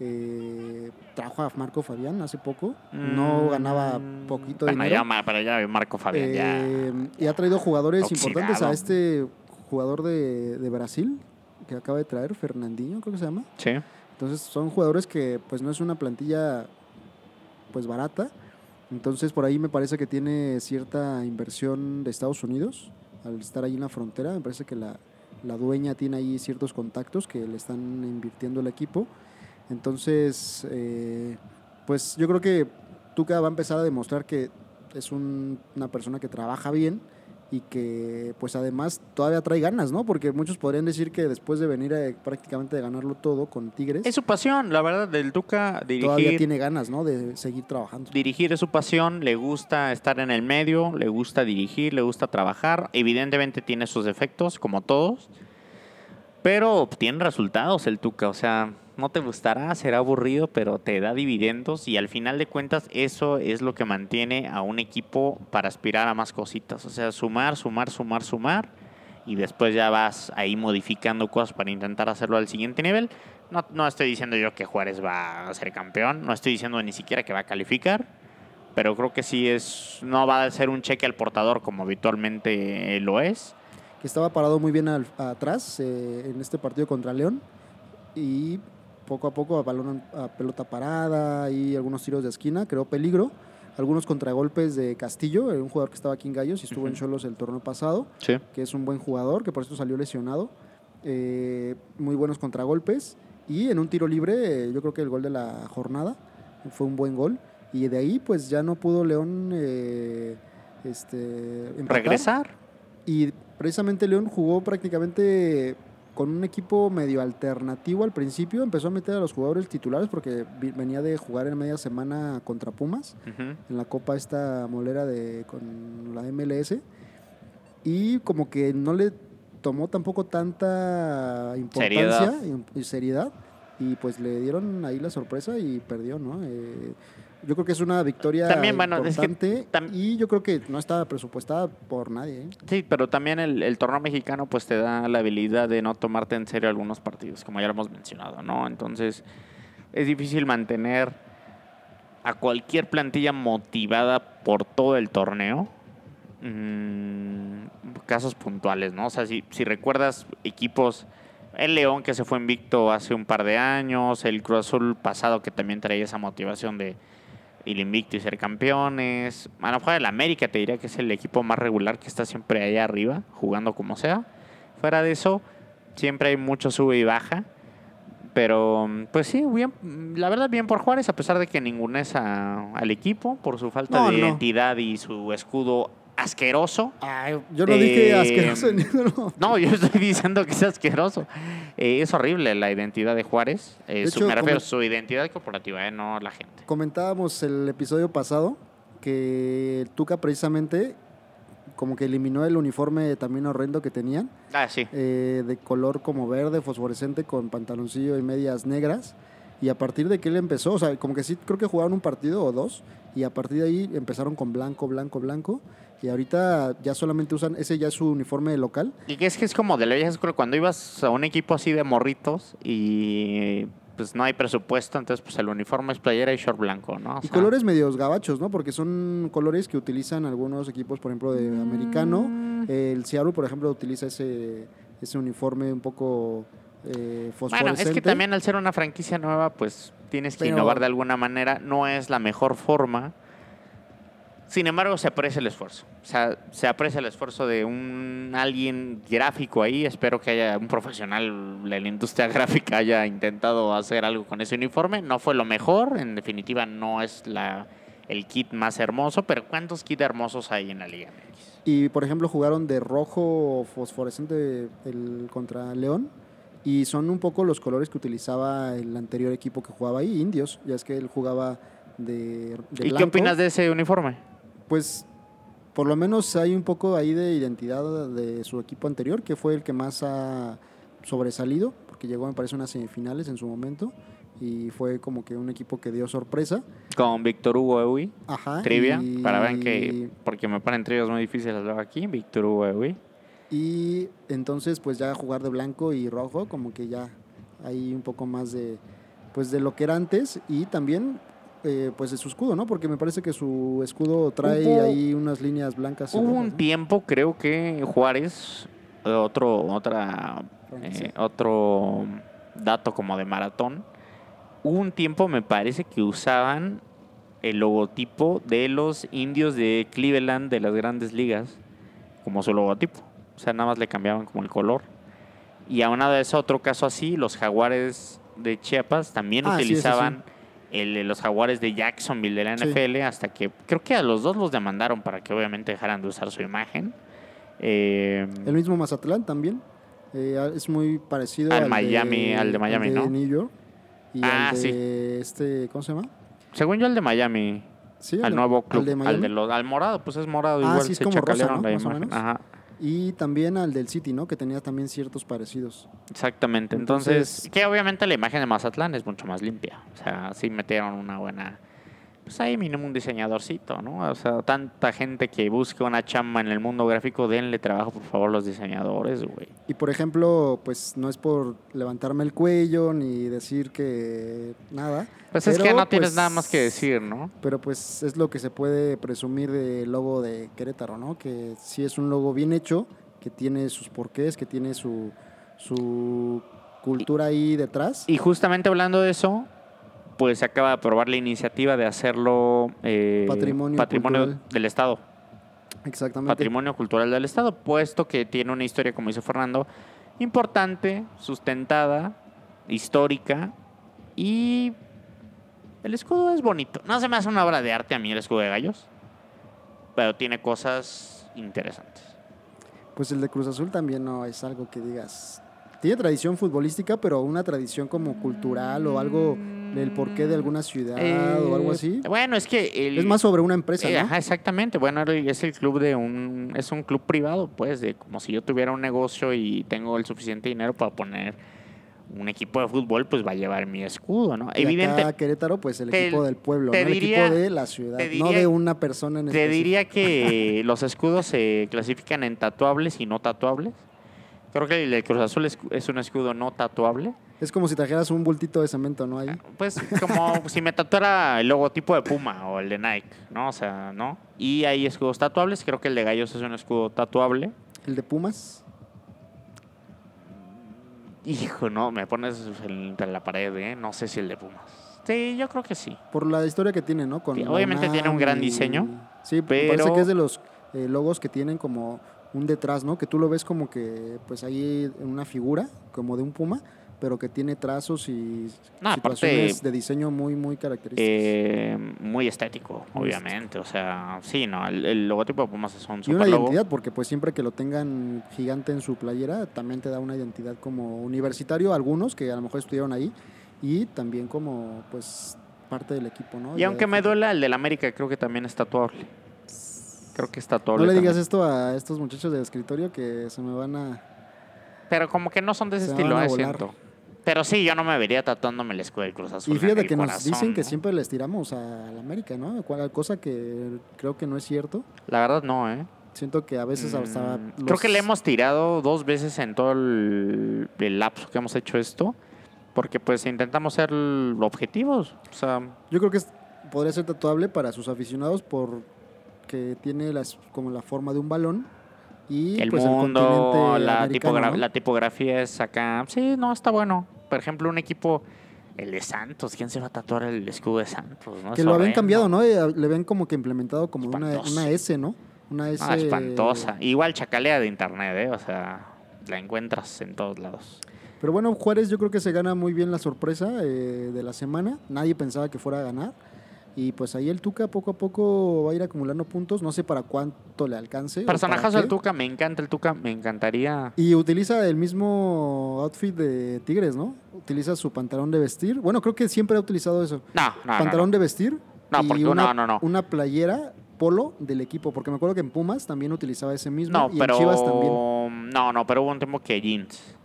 Eh, trajo a Marco Fabián hace poco, no Mm, ganaba poquito bueno, dinero. ya, pero ya Marco Fabián ya... Eh, y ha traído jugadores Oxidado. importantes a este jugador de, de Brasil que acaba de traer, Fernandinho, creo que se llama. Sí. Entonces son jugadores que pues no es una plantilla pues barata. Entonces por ahí me parece que tiene cierta inversión de Estados Unidos al estar ahí en la frontera. Me parece que la, la dueña tiene ahí ciertos contactos que le están invirtiendo el equipo. Entonces, eh, pues yo creo que Tuca va a empezar a demostrar que es un- una persona que trabaja bien y que pues además todavía trae ganas, ¿no? Porque muchos podrían decir que después de venir a- prácticamente de ganarlo todo con Tigres, Es su pasión, la verdad, del Tuca todavía dirigir. tiene ganas, ¿no? De seguir trabajando. Dirigir es su pasión, le gusta estar en el medio, le gusta dirigir, le gusta trabajar. Evidentemente tiene sus defectos, como todos, pero tiene resultados el Tuca. O sea, no te gustará, será aburrido, pero te da dividendos y al final de cuentas eso es lo que mantiene a un equipo para aspirar a más cositas. O sea, sumar, sumar, sumar, sumar y después ya vas ahí modificando cosas para intentar hacerlo al siguiente nivel. No, no estoy diciendo yo que Juárez va a ser campeón, no estoy diciendo ni siquiera que va a calificar, pero creo que sí es, no va a ser un cheque al portador como habitualmente lo es. que estaba parado muy bien atrás eh, en este partido contra León y poco a poco a, balón, a pelota parada y algunos tiros de esquina, creó peligro, algunos contragolpes de Castillo, eh, un jugador que estaba aquí en Gallos y estuvo en. Cholos el torneo pasado, Sí. que es un buen jugador, que por eso salió lesionado, eh, muy buenos contragolpes y en un tiro libre eh, yo creo que el gol de la jornada fue un buen gol y de ahí pues ya no pudo León eh, este, empatar. Regresar. Y precisamente León jugó prácticamente con un equipo medio alternativo al principio. Empezó a meter a los jugadores titulares porque venía de jugar en media semana contra Pumas en la copa esta molera de con la MLS. Y como que no le tomó tampoco tanta importancia Seriedad. y, y seriedad. Y pues le dieron ahí la sorpresa y perdió, ¿no? Eh, yo creo que es una victoria También, bueno, es que importante tam- y yo creo que no estaba presupuestada por nadie. ¿eh? Sí, pero también el, el torneo mexicano pues te da la habilidad de no tomarte en serio algunos partidos, como ya lo hemos mencionado, ¿no? Entonces es difícil mantener a cualquier plantilla motivada por todo el torneo. Mm, casos puntuales, ¿no? O sea, si, si recuerdas equipos, el León que se fue invicto hace un par de años, el Cruz Azul pasado que también traía esa motivación de el invicto y ser campeones. A lo mejor el América te diría que es el equipo más regular que está siempre allá arriba, jugando como sea. Fuera de eso, siempre hay mucho sube y baja. Pero, pues sí, bien, la verdad, bien por Juárez, a pesar de que ningunesa al equipo por su falta No, de no. identidad y su escudo asqueroso. Ay, yo no dije Eh, asqueroso. ni- no. No, yo estoy diciendo que es asqueroso. Eh, es horrible la identidad de Juárez. Eh, De su, hecho, me refiero su identidad corporativa, eh, no la gente. Comentábamos el episodio pasado que Tuca precisamente como que eliminó el uniforme también horrendo que tenían, Ah, sí. eh, de color como verde, fosforescente, con pantaloncillo y medias negras. Y a partir de que él empezó, o sea, como que sí, creo que jugaron un partido o dos, y a partir de ahí empezaron con blanco, blanco, blanco. Y ahorita ya solamente usan, ese ya es su uniforme local. Y que es que es como de la vieja escuela, cuando ibas a un equipo así de morritos y pues no hay presupuesto, entonces pues el uniforme es playera y short blanco, ¿no? O Y sea, colores medios gabachos, ¿no? Porque son colores que utilizan algunos equipos, por ejemplo, de americano. Mm. El Seattle, por ejemplo, utiliza ese, ese uniforme un poco eh, Bueno, fosforescente. es que también al ser una franquicia nueva, pues tienes que Pero- innovar de alguna manera. No es la mejor forma. Sin embargo, se aprecia el esfuerzo. O sea, se aprecia el esfuerzo de un alguien gráfico ahí. Espero que haya un profesional de la industria gráfica haya intentado hacer algo con ese uniforme. No fue lo mejor. En definitiva, no es la, el kit más hermoso. Pero ¿cuántos kits hermosos hay en la Liga MX? Y, por ejemplo, jugaron de rojo fosforescente el, contra León. Y son un poco los colores que utilizaba el anterior equipo que jugaba ahí, Indios. Ya es que él jugaba de, de ¿Y qué opinas de ese uniforme? Pues por lo menos hay un poco ahí de identidad de su equipo anterior, que fue el que más ha sobresalido, porque llegó, me parece, a unas semifinales en su momento. Y fue como que un equipo que dio sorpresa. Con Víctor Hugo Ewi. Ajá. Trivia, y- para ver que, porque me ponen trivias muy difíciles luego aquí, Víctor Hugo Ewi. Y entonces, pues ya jugar de blanco y rojo, como que ya hay un poco más de, pues de lo que era antes y también, eh, pues de su escudo, ¿no? Porque me parece que su escudo trae Hubo- ahí unas líneas blancas. Hubo rojas, un ¿no? tiempo, creo que Juárez, otro, otra, eh, otro dato como de maratón, hubo un tiempo, me parece, que usaban el logotipo de los indios de Cleveland de las grandes ligas como su logotipo. O sea, nada más le cambiaban como el color. Y a eso, otro caso así, los jaguares de Chiapas también Ah, sí. El- los jaguares de Jacksonville de la Sí. NFL hasta que creo que a los dos los demandaron para que obviamente dejaran de usar su imagen. Eh, El mismo Mazatlán también. eh, es muy parecido Al al, Miami- de, al de Miami, ¿no? New York. Y Ah, al de sí. este, ¿cómo se llama? según yo, el de Miami, Sí, al de- nuevo club, Al de al, de los, al morado, pues es morado Ah, igual. sí, es se como rosa, chacalearon ¿no? la Más o imagen. menos. Ajá. Y también al del City, ¿no? Que tenía también ciertos parecidos. Exactamente. Entonces, Entonces- que obviamente la imagen de Mazatlán es mucho más limpia. O sea, sí metieron una buena. Pues ahí mínimo un diseñadorcito, ¿no? O sea, tanta gente que busca una chamba en el mundo gráfico, denle trabajo, por favor, los diseñadores, güey. Y por ejemplo, pues no es por levantarme el cuello ni decir que nada. Pues es que no tienes pues, nada más que decir, ¿no? Pero pues es lo que se puede presumir del logo de Querétaro, ¿no? Que sí es un logo bien hecho, que tiene sus porqués, que tiene su, su cultura ahí detrás. Y justamente hablando de eso, pues se acaba de aprobar la iniciativa de hacerlo eh, Patrimonio del Estado. Exactamente. Patrimonio cultural del Estado, puesto que tiene una historia, como dice Fernando, importante, sustentada, histórica y el escudo es bonito. No se me hace una obra de arte a mí el escudo de gallos, pero tiene cosas interesantes. Pues el de Cruz Azul también no es algo que digas. Tiene tradición futbolística, pero una tradición como cultural o algo del porqué de alguna ciudad o algo Eh, así. Bueno, es que el, Es más sobre una empresa, Eh, ¿no? Ajá, exactamente. Bueno, es el club de un, es un club privado, pues, de como si yo tuviera un negocio y tengo el suficiente dinero para poner un equipo de fútbol, pues va a llevar mi escudo, ¿no? Y Evidente, acá Querétaro, pues el te- equipo del pueblo, ¿no? el diría- equipo de la ciudad, no de una persona en te específico. diría que los escudos se clasifican en tatuables y no tatuables. Creo que el Cruz Azul es, es un escudo no tatuable. Es como si trajeras un bultito de cemento, ¿no? Ahí. Pues como si me tatuara el logotipo de Puma o el de Nike, ¿no? O sea, ¿no? Y hay escudos tatuables. Creo que el de Gallos es un escudo tatuable. El de Pumas. Hijo, no, me pones entre la pared, ¿eh? No sé si el de Pumas. Sí, yo creo que sí. Por la historia que tiene, ¿no? Con Sí, obviamente tiene un gran y- diseño, Sí, pero- parece que es de los eh, logos que tienen como un detrás, ¿no? Que tú lo ves como que, pues ahí en una figura, como de un puma, pero que tiene trazos y No, aparte- situaciones de diseño muy, muy características. Eh, muy estético, Muy obviamente. O sea, sí, no, el, el logotipo de Pumas es un y una super logo. identidad, porque pues siempre que lo tengan gigante en su playera, también te da una identidad como universitario, algunos que a lo mejor estuvieron ahí, y también como, pues, parte del equipo, ¿no? Y Ya aunque me duela, el del América creo que también es tatuable. Creo que es tatuable. No le digas también. esto a estos muchachos del escritorio que se me van a... Pero como que no son de ese Se estilo, eh, siento. Pero sí, yo no me vería tatuándome el escudo del Cruz Azul. Y fíjate que nos dicen que ¿no? siempre les tiramos a la América, ¿no? Cosa que creo que no es cierto. La verdad no, ¿eh? Siento que a veces hasta... Mm, los- Creo que le hemos tirado dos veces en todo el, el lapso que hemos hecho esto. Porque pues intentamos ser objetivos. O sea, Yo creo que es- podría ser tatuable para sus aficionados porque tiene las, como la forma de un balón y el pues, mundo, la, americano, tipogra- ¿no? la tipografía es acá. Sí, no, está bueno. Por ejemplo, un equipo, el de Santos. ¿Quién se va a tatuar el escudo de Santos? no? Que lo habían cambiado, ¿no? Eh, Le ven como que implementado como una, una S, ¿no? Una S... Ah, espantosa. Igual chacalea de internet, ¿eh? O sea, la encuentras en todos lados. Pero bueno, Juárez yo creo que se gana muy bien la sorpresa eh, de la semana. Nadie pensaba que fuera a ganar. Y pues ahí el Tuca poco a poco va a ir acumulando puntos. No sé para cuánto le alcance. Personajazo del Tuca, me encanta el Tuca, me encantaría. Y utiliza el mismo outfit de Tigres, ¿no? Utiliza su pantalón de vestir. Bueno, creo que siempre ha utilizado eso. No, no, pantalón no. de vestir. No, y porque- una, no, no, no. Una playera polo del equipo. Porque me acuerdo que en Pumas también utilizaba ese mismo. No, y pero. en Chivas también. No, no, pero hubo un tiempo que jeans.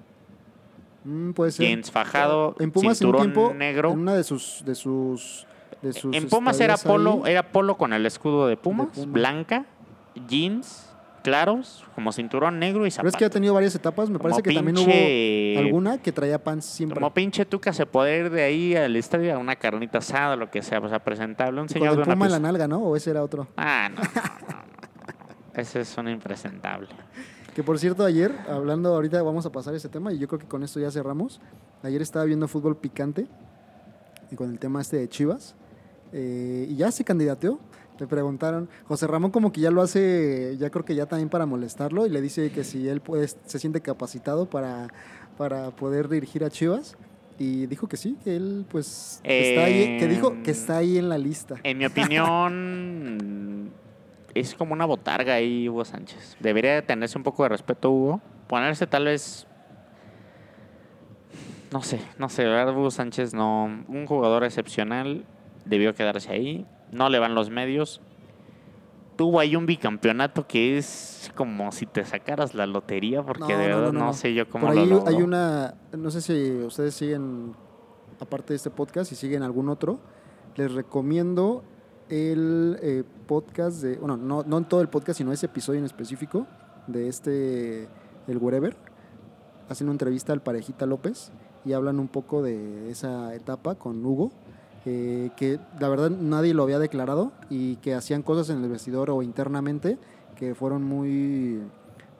Mm, puede ser. Jeans fajado, en Pumas en un tiempo, negro. en una de sus de sus de sus En Pumas era polo, ahí, era polo con el escudo de Pumas, Pumas. blanca, jeans, claros, como cinturón negro y pero zapatos. es que ha tenido varias etapas, me parece Como que también pinche- hubo alguna que traía pants siempre Como pinche Tuca se puede ir de ahí al estadio a una carnita asada, lo que sea, o sea, presentable. Un y con señor el de una puma en la nalga, ¿no? O ese era otro. Ah, no, no, no. Ese es un impresentable. Que por cierto, ayer, hablando ahorita vamos a pasar ese tema y yo creo que con esto ya cerramos. Ayer estaba viendo fútbol picante y con el tema este de Chivas. Eh, y ya se candidateó. Le preguntaron, José Ramón como que ya lo hace, ya creo que ya también para molestarlo y le dice que si él puede, se siente capacitado para, para poder dirigir a Chivas. Y dijo que sí, que él pues está ahí, que dijo que está ahí en la lista. En mi opinión, es como una botarga ahí Hugo Sánchez. Debería de tenerse un poco de respeto Hugo. Ponerse tal vez... No sé, no sé, Hugo Sánchez no... Un jugador excepcional, debió quedarse ahí. No le van los medios. Tuvo ahí un bicampeonato que es como si te sacaras la lotería, porque No, de verdad no, no, no. sé yo cómo Por lo ahí logró. hay una, no sé si ustedes siguen, aparte de este podcast, si siguen algún otro, les recomiendo el eh, podcast de, bueno, no, no en todo el podcast, sino ese episodio en específico de este, el Wherever. Hacen una entrevista al Parejita López y hablan un poco de esa etapa con Hugo, eh, que la verdad nadie lo había declarado y que hacían cosas en el vestidor o internamente que fueron muy,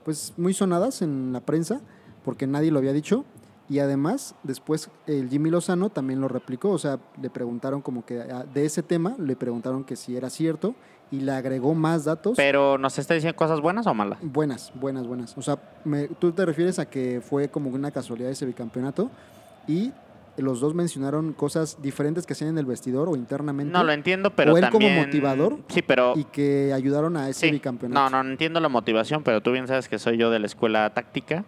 pues, muy sonadas en la prensa porque nadie lo había dicho. Y además, después el Jimmy Lozano también lo replicó, o sea, le preguntaron como que ah, de ese tema, le preguntaron que si era cierto y le agregó más datos. Pero, ¿nos está diciendo cosas buenas o malas? Buenas, buenas, buenas. O sea, me- tú te refieres a que fue como una casualidad ese bicampeonato y los dos mencionaron cosas diferentes que hacían en el vestidor o internamente No lo entiendo, pero O él como también... motivador Sí, pero... y que ayudaron a ese Sí. bicampeonato. No, no entiendo la motivación, pero tú bien sabes que soy yo de la escuela táctica.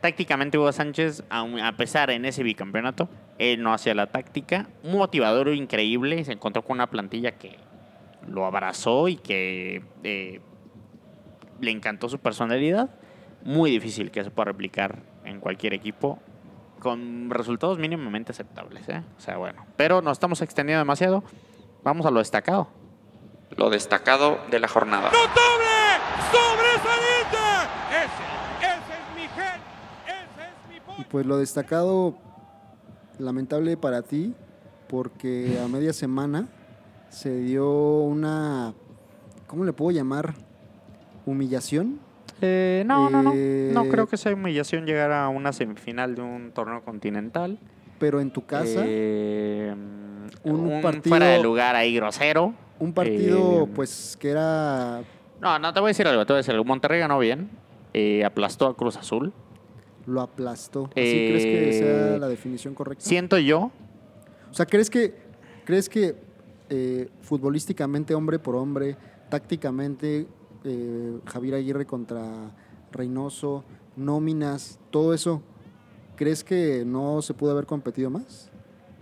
Tácticamente Hugo Sánchez, a pesar en ese bicampeonato, él no hacía la táctica. Un motivador increíble, se encontró con una plantilla que lo abrazó y que eh, le encantó su personalidad. Muy difícil que se pueda replicar en cualquier equipo con resultados mínimamente aceptables. ¿eh? O sea, bueno. Pero nos estamos extendiendo demasiado. Vamos a lo destacado. Lo destacado de la jornada. ¡Notable! ¡Sobresaliente! Ese, ese es mi gen, ese es mi Y pollo. pues lo destacado, lamentable para ti, porque a media semana se dio una, ¿cómo le puedo llamar? Humillación. Eh, no, no, no. Eh, No creo que sea humillación llegar a una semifinal de un torneo continental. Pero en tu casa, Eh, un un, partido- fuera de lugar ahí grosero. un partido eh, pues que era No, no, te voy a decir algo. Te voy a decir algo. Monterrey ganó bien. eh, aplastó a Cruz Azul. lo aplastó. ¿Así Eh, crees que sea la definición correcta? Siento yo. O sea, ¿crees que, crees que eh, futbolísticamente, hombre por hombre, tácticamente, eh, Javier Aguirre contra Reynoso, nóminas, todo eso, ¿crees que no se pudo haber competido más?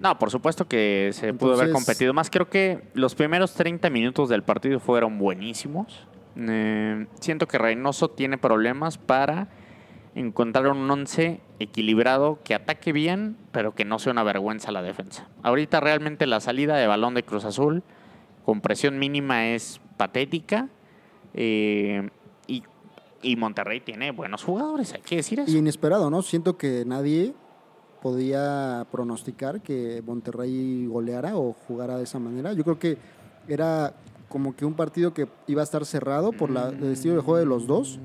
No, por supuesto que se pudo haber competido más. Creo que los primeros 30 minutos del partido fueron buenísimos. Eh, siento que Reynoso tiene problemas para encontrar un once equilibrado que ataque bien, pero que no sea una vergüenza la defensa. Ahorita realmente la salida de balón de Cruz Azul con presión mínima es patética. Eh, y, y Monterrey tiene buenos jugadores, hay que decir eso. Y inesperado, ¿no? Siento que nadie podía pronosticar que Monterrey goleara o jugara de esa manera. Yo creo que era como que un partido que iba a estar cerrado por la, el estilo de juego de los dos,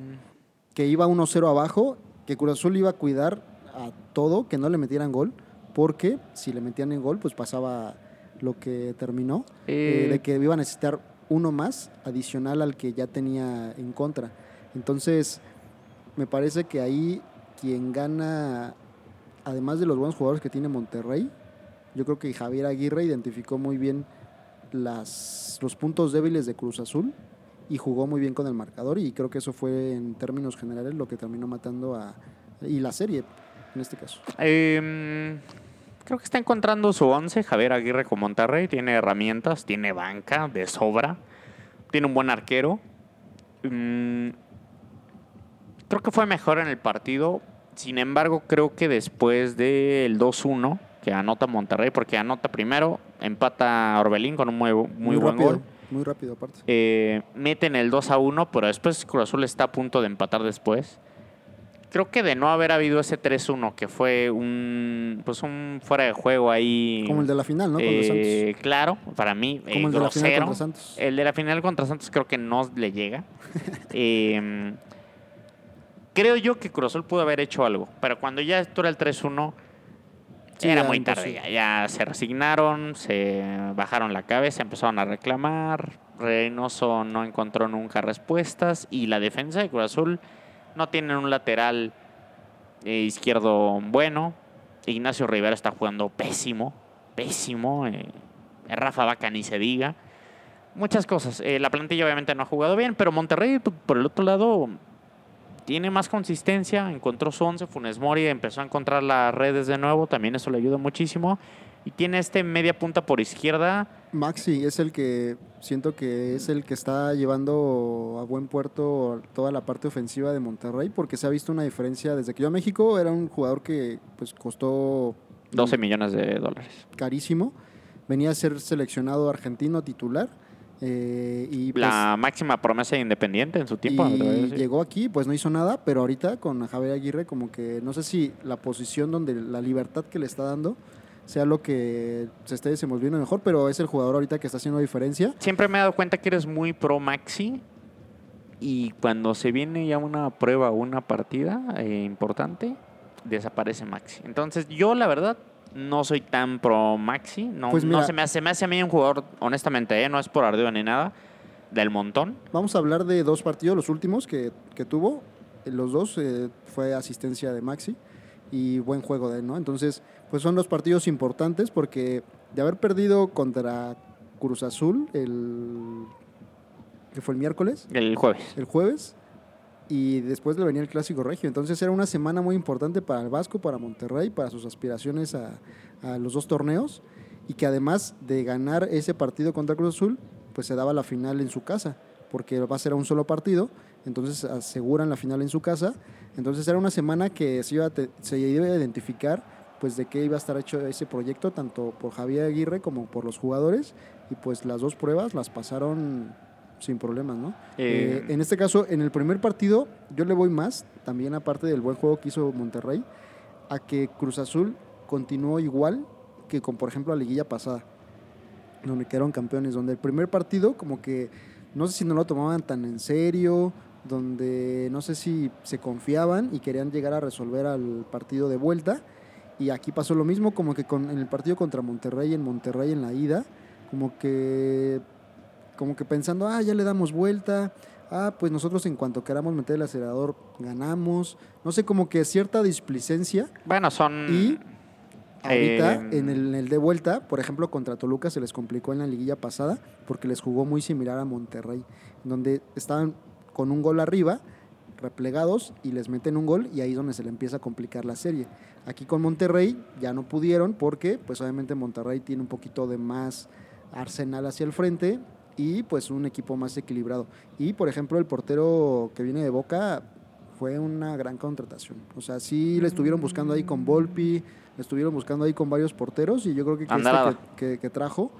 que iba 1-0 abajo, que Cruz Azul iba a cuidar a todo, que no le metieran gol, porque si le metían en gol, pues pasaba lo que terminó, eh, Eh, de que iba a necesitar uno más adicional al que ya tenía en contra. Entonces, me parece que ahí quien gana, además de los buenos jugadores que tiene Monterrey, yo creo que Javier Aguirre identificó muy bien las, los puntos débiles de Cruz Azul y jugó muy bien con el marcador y creo que eso fue en términos generales lo que terminó matando a y la serie en este caso. Eh, creo que está encontrando su once. Javier Aguirre con Monterrey. Tiene herramientas, tiene banca de sobra. Tiene un buen arquero. Mm, creo que fue mejor en el partido. Sin embargo, creo que después del 2-1 que anota Monterrey, porque anota primero, empata Orbelín con un muy, muy, buen rápido, gol. muy rápido aparte. Eh, meten el 2 a 1, pero después Cruz Azul está a punto de empatar después. Creo que de no haber habido ese 3-1, que fue un pues un fuera de juego ahí. Como el de la final, ¿no? Eh, Santos. Claro, para mí, eh, Como el de la final contra Santos. El de la final contra Santos creo que no le llega. Eh, creo yo que Cruz Azul pudo haber hecho algo, pero cuando ya esto era el 3-1, Sí, Era muy tarde, ya, ya se resignaron, se bajaron la cabeza, empezaron a reclamar. Reynoso no encontró nunca respuestas y la defensa de Cruz Azul no tiene un lateral eh, izquierdo bueno. Ignacio Rivera está jugando pésimo, pésimo. eh, Rafa Vaca ni se diga. Muchas cosas. Eh, la plantilla obviamente no ha jugado bien, pero Monterrey, p- por el otro lado, tiene más consistencia. Encontró su 11, Funes Mori empezó a encontrar las redes de nuevo. También eso le ayuda muchísimo. Y tiene este media punta por izquierda. Maxi es el que siento que es el que está llevando a buen puerto toda la parte ofensiva de Monterrey porque se ha visto una diferencia desde que yo a México era un jugador que pues costó 12 millones de dólares. carísimo venía a ser seleccionado argentino titular eh, y pues, La máxima promesa de Independiente en su tiempo. y llegó aquí pues no hizo nada pero ahorita con Javier Aguirre como que no sé si la posición donde la libertad que le está dando sea lo que se esté desenvolviendo mejor pero es el jugador ahorita que está haciendo diferencia Siempre me he dado cuenta que eres muy pro Maxi. Y cuando se viene ya una prueba o una partida eh, importante, desaparece Maxi. Entonces, yo la verdad no soy tan pro Maxi. No, Pues no se, me hace, se me hace a mí un jugador, honestamente, eh, no es por ardeo ni nada, del montón. Vamos a hablar de dos partidos, los últimos que, que tuvo. Los dos eh, fue asistencia de Maxi y buen juego de él, ¿no? Entonces, pues son dos partidos importantes porque de haber perdido contra Cruz Azul el que fue el miércoles, El jueves. el jueves, y después le venía el Clásico Regio. Entonces era una semana muy importante para el Vasco, para Monterrey, para sus aspiraciones a, a los dos torneos, y que además de ganar ese partido contra Cruz Azul, pues se daba la final en su casa, porque va a ser un solo partido, entonces aseguran la final en su casa. Entonces era una semana que se iba te- se iba a identificar pues de qué iba a estar hecho ese proyecto, tanto por Javier Aguirre como por los jugadores, y pues las dos pruebas las pasaron sin problemas, ¿no? Eh, Eh, en este caso, en el primer partido, yo le voy más, también aparte del buen juego que hizo Monterrey, a que Cruz Azul continuó igual que con, por ejemplo, la liguilla pasada, donde quedaron campeones, donde el primer partido como que no sé si no lo tomaban tan en serio, donde no sé si se confiaban y querían llegar a resolver al partido de vuelta. Y aquí pasó lo mismo, como que con, en el partido contra Monterrey, en Monterrey en la ida, como que, como que pensando, ah, ya le damos vuelta, ah, pues nosotros en cuanto queramos meter el acelerador ganamos. No sé, como que cierta displicencia. bueno, son. Y Ahorita, Eh, en, el, en el de vuelta, por ejemplo, contra Toluca se les complicó en la liguilla pasada porque les jugó muy similar a Monterrey, donde estaban con un gol arriba, replegados, y les meten un gol y ahí es donde se le empieza a complicar la serie. Aquí con Monterrey ya no pudieron porque, pues obviamente Monterrey tiene un poquito de más arsenal hacia el frente y pues un equipo más equilibrado. Y, por ejemplo, el portero que viene de Boca fue una gran contratación. O sea, sí le estuvieron buscando ahí con Volpi, le estuvieron buscando ahí con varios porteros y yo creo que, que, este que trajo,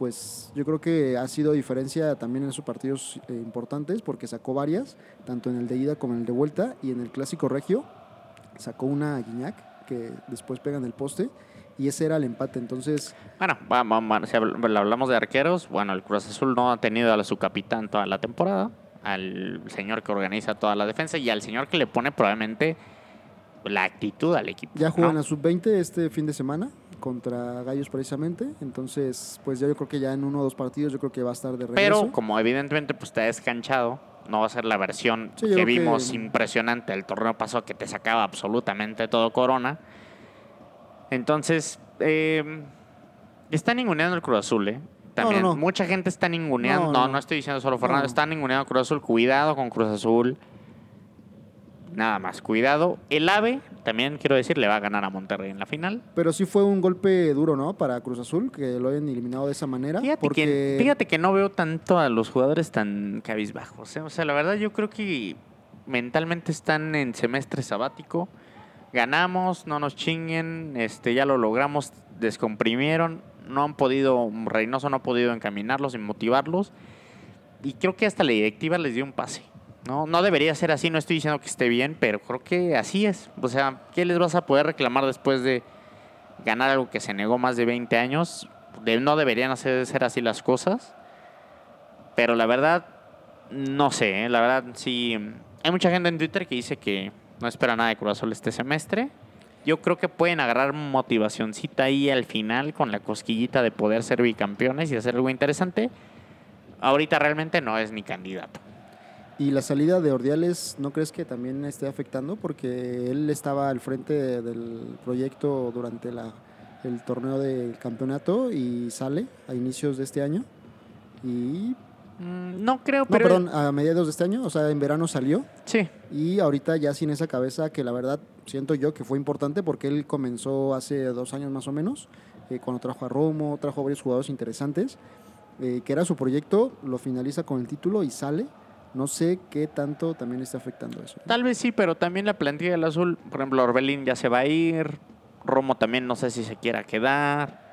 pues yo creo que ha sido diferencia también en esos partidos eh, importantes porque sacó varias, tanto en el de ida como en el de vuelta y en el clásico regio sacó una a Guiñac que después pega en el poste y ese era el empate. Entonces, Bueno, vamos, vamos, si habl- hablamos de arqueros, bueno, el Cruz Azul no ha tenido a su capitán toda la temporada, al señor que organiza toda la defensa y al señor que le pone probablemente la actitud al equipo. ya en la sub-20 este fin de semana contra Gallos precisamente. Entonces, pues ya yo creo que ya en uno o dos partidos yo creo que va a estar de regreso. Pero como evidentemente pues te ha descanchado, no va a ser la versión Sí, que vimos impresionante el torneo pasado que te sacaba absolutamente todo Corona. Entonces, eh, está ninguneando el Cruz Azul, ¿eh? También no, no. mucha gente está ninguneando. No, No, estoy diciendo solo Fernando, está ninguneando Cruz Azul. Cuidado con Cruz Azul. Nada más, cuidado. El AVE, también quiero decir, le va a ganar a Monterrey en la final. Pero sí fue un golpe duro, ¿no? Para Cruz Azul, que lo hayan eliminado de esa manera. Fíjate, porque que, fíjate que no veo tanto a los jugadores tan cabizbajos. ¿eh? O sea, la verdad yo creo que mentalmente están en semestre sabático. Ganamos, no nos chinguen, este, ya lo logramos, descomprimieron, no han podido, Reynoso no ha podido encaminarlos y motivarlos. Y creo que hasta la directiva les dio un pase. No, no debería ser así, no estoy diciendo que esté bien, pero creo que así es. O sea, ¿qué les vas a poder reclamar después de ganar algo que se negó más de 20 años? No deberían hacer, ser así las cosas. Pero la verdad, no sé, ¿eh? la verdad sí. Hay mucha gente en Twitter que dice que no espera nada de Cruz Azul este semestre. Yo creo que pueden agarrar motivacioncita ahí al final con la cosquillita de poder ser bicampeones y hacer algo interesante. Ahorita realmente no es ni candidato. ¿Y la salida de Ordiales no crees que también esté afectando? Porque él estaba al frente del proyecto durante la, el torneo del campeonato y sale a inicios de este año. Y. Mm, no creo, No, pero. perdón, a mediados de este año, o sea, en verano salió. Sí. Y ahorita ya sin esa cabeza, que la verdad siento yo que fue importante porque él comenzó hace dos años más o menos, eh, cuando trajo a Romo, trajo a varios jugadores interesantes, eh, que era su proyecto, lo finaliza con el título y sale. No sé qué tanto también está afectando eso. Tal vez sí, pero también la plantilla del azul, por ejemplo, Orbelín ya se va a ir. Romo también no sé si se quiera quedar.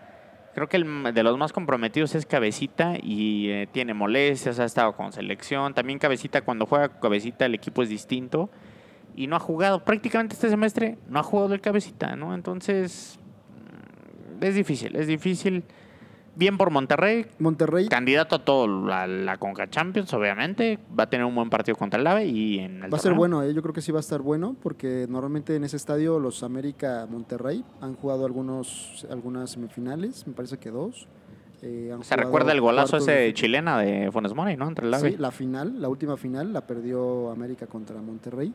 Creo que el de los más comprometidos es Cabecita y eh, tiene molestias, ha estado con selección. También Cabecita, cuando juega Cabecita, el equipo es distinto. Y no ha jugado, prácticamente este semestre, no ha jugado el Cabecita, ¿no? Entonces, mm, es difícil, es difícil. Bien por Monterrey, Monterrey, candidato a todo, la, la Conca Champions, obviamente. Va a tener un buen partido contra el AVE y en el Va a ser bueno, ¿eh? yo creo que sí va a estar bueno, porque normalmente en ese estadio los América Monterrey han jugado algunos, algunas semifinales, me parece que dos. Eh, Se recuerda el golazo ese de chilena de Funes Mori, ¿no? Entre el AVE. Sí, la final, la última final la perdió América contra Monterrey.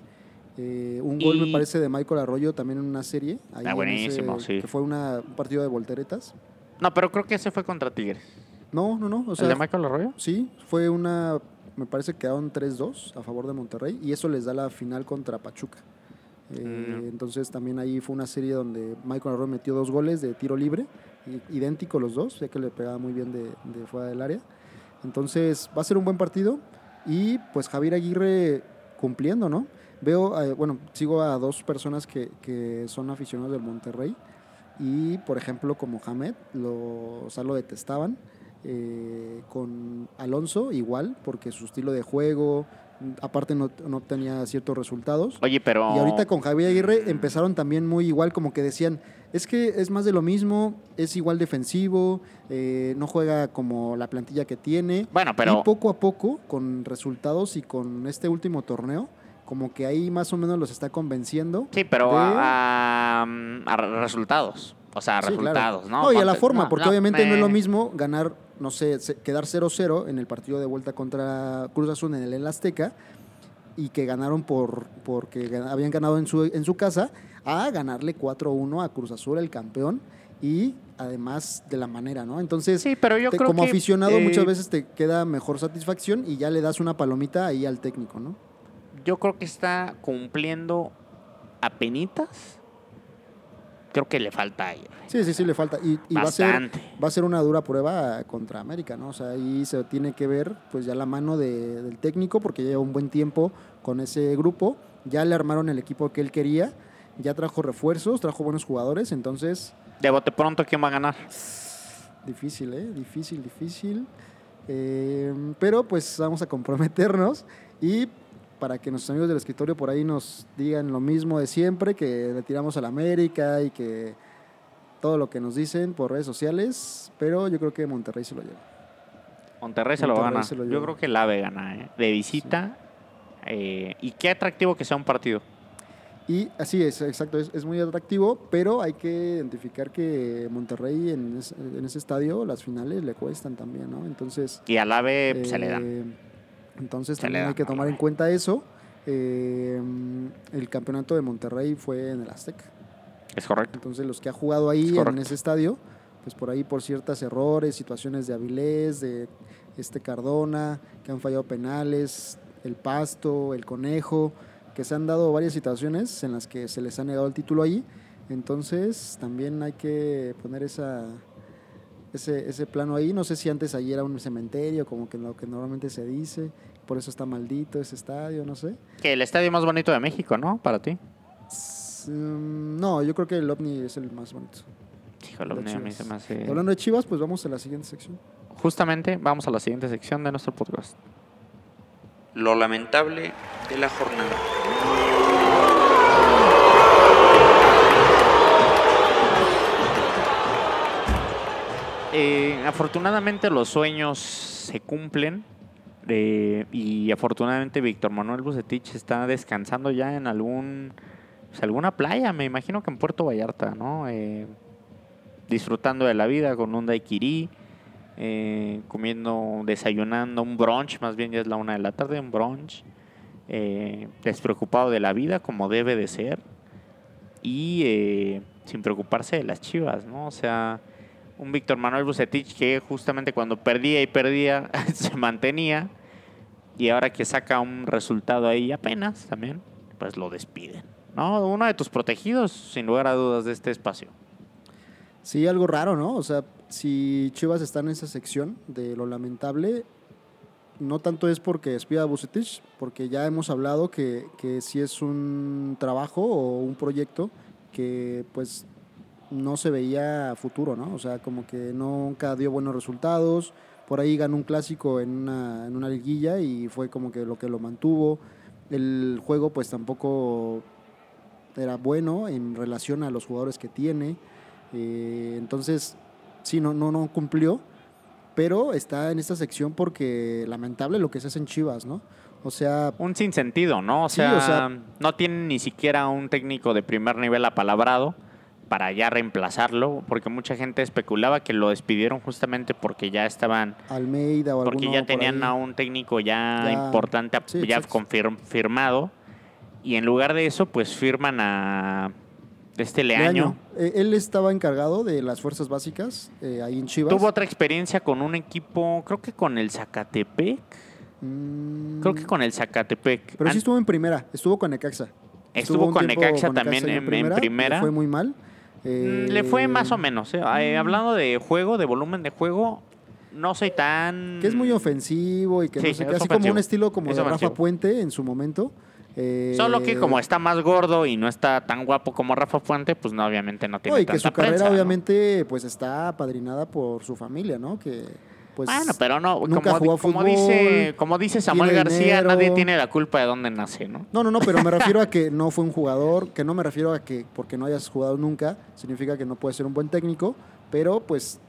Eh, un gol me parece de Michael Arroyo también en una serie. ahí Ah, en buenísimo, sí. Que fue una- un partido de volteretas. No, pero creo que ese fue contra Tigres. No, no, no. O sea, ¿El de Michael Arroyo? sí, fue una. Me parece que quedaron 3-2 a favor de Monterrey y eso les da la final contra Pachuca. Eh, Mm. Entonces también ahí fue una serie donde Michael Arroyo metió dos goles de tiro libre, i- idénticos los dos, ya que le pegaba muy bien de, de fuera del área. Entonces va a ser un buen partido y pues Javier Aguirre cumpliendo, ¿no? Veo, eh, bueno, sigo a dos personas que, que son aficionados del Monterrey y por ejemplo con Mohamed, lo, o sea, lo detestaban. eh, con Alonso igual, porque su estilo de juego, aparte no, no obtenía ciertos resultados. Oye, pero. Y ahorita con Javier Aguirre empezaron también muy igual, como que decían, es que es más de lo mismo, es igual defensivo, eh, no juega como la plantilla que tiene. Bueno, pero. Y poco a poco, con resultados y con este último torneo, como que ahí más o menos los está convenciendo. Sí, pero de- a, a- a resultados. O sea, a Sí, claro. resultados, ¿no? y a la forma, no, porque no, obviamente no es lo eh, mismo ganar, no sé, quedar 0-0 en el partido de vuelta contra Cruz Azul en el El Azteca y que ganaron por porque habían ganado en su, en su casa, a ganarle 4-1 a Cruz Azul, el campeón, y además de la manera, ¿no? Entonces, Sí, pero yo te- creo como que, aficionado eh, muchas veces te queda mejor satisfacción y ya le das una palomita ahí al técnico, ¿no? Yo creo que está cumpliendo a penitas. Creo que le falta aire. Sí, sí, sí, le falta. Y, y va a ser Bastante. va a ser una dura prueba contra América, ¿no? O sea, ahí se tiene que ver pues ya la mano de- del técnico porque lleva un buen tiempo con ese grupo, ya le armaron el equipo que él quería, ya trajo refuerzos, trajo buenos jugadores, entonces De bote pronto, ¿quién va a ganar? difícil, ¿eh? Difícil, difícil. Eh, pero pues vamos a comprometernos y para que nuestros amigos del escritorio por ahí nos digan lo mismo de siempre, que le tiramos a la América y que todo lo que nos dicen por redes sociales, pero yo creo que Monterrey se lo lleva. Monterrey se lo va a ganar. Yo creo que el AVE gana, ¿eh? De visita. eh, y qué atractivo que sea un partido. Y así es, exacto, es, es muy atractivo, pero hay que identificar que Monterrey en, es- en ese estadio las finales le cuestan también, ¿no? Entonces... Y al AVE pues, se le dan. Entonces Se también hay que tomar en cuenta eso. Eh, el campeonato de Monterrey fue en el Azteca. Es correcto. Entonces los que ha jugado ahí Es en ese estadio, pues por ahí por ciertos errores, situaciones de Avilés, de este Cardona, que han fallado penales, el Pasto, el Conejo, que se han dado varias situaciones en las que se les ha negado el título ahí. Entonces también hay que poner esa ese, ese plano ahí. No sé si antes ahí era un cementerio, como que lo que normalmente se dice, por eso está maldito ese estadio, no sé. Que el estadio más bonito de México, ¿no? Para ti. Mm, No, yo creo que el OVNI es el más bonito. Híjole, De a mí se me hace- Y Hablando de Chivas, pues vamos a la siguiente sección. Justamente vamos a la siguiente sección de nuestro podcast. Lo lamentable de la jornada. Eh, afortunadamente los sueños se cumplen eh, y afortunadamente Víctor Manuel Bucetich está descansando ya en algún pues, alguna playa, me imagino que en Puerto Vallarta, ¿no? Eh, disfrutando de la vida con un daiquiri, eh, comiendo, desayunando, un brunch, más bien ya es la una de la tarde, un brunch, despreocupado de la vida como debe de ser y sin preocuparse de las chivas, ¿no? O sea, un Víctor Manuel Bucetich que justamente cuando perdía y perdía se mantenía y ahora que saca un resultado ahí apenas también, pues lo despiden. ¿no? Uno de tus protegidos, sin lugar a dudas, de este espacio. Sí, algo raro, ¿no? O sea, si Chivas está en esa sección de lo lamentable, no tanto es porque despida a Bucetich, porque ya hemos hablado que, que si es un trabajo o un proyecto que pues no se veía futuro, ¿no? O sea, como que nunca dio buenos resultados, por ahí ganó un clásico en una, en una liguilla y fue como que lo que lo mantuvo. El juego pues tampoco era bueno en relación a los jugadores que tiene. Eh, entonces, sí, no, no, no cumplió, pero está en esta sección porque lamentable lo que se hace en Chivas, ¿no? O sea, Un sinsentido, ¿no? O Sí, sea, o sea- no tienen ni siquiera un técnico de primer nivel apalabrado para ya reemplazarlo, porque mucha gente especulaba que lo despidieron justamente porque ya estaban, Almeida o porque ya tenían a un técnico ya, Ya, importante, sí, ya exacto. confirmado, y en lugar de eso, pues firman a este Leaño. Leaño. Eh, él estaba encargado de las fuerzas básicas eh, ahí en Chivas. Tuvo otra experiencia con un equipo, creo que con el Zacatepec. Mm, Creo que con el Zacatepec. Pero sí estuvo en primera, estuvo con Necaxa. Estuvo un con Necaxa también en- en primera. Fue muy mal. Eh, Le fue más o menos. ¿eh? Eh, mm. hablando de juego, de volumen de juego, no soy tan. Que es muy ofensivo y que Sí, no sé qué, es así como un estilo como Es de Rafa. Puente en su momento. Eh, Solo que como está más gordo y no está tan guapo como Rafa Fuente, pues no, obviamente no tiene no, y que tanta su carrera obviamente pues está apadrinada por su familia, ¿no? Que pues bueno, pero no, nunca como, jugó como fútbol, dice, como dice Samuel García, dinero. nadie tiene la culpa de dónde nace, ¿no? No, no, no, pero me refiero a que no fue un jugador, que no me refiero a que porque no hayas jugado nunca, significa que no puedes ser un buen técnico, pero pues,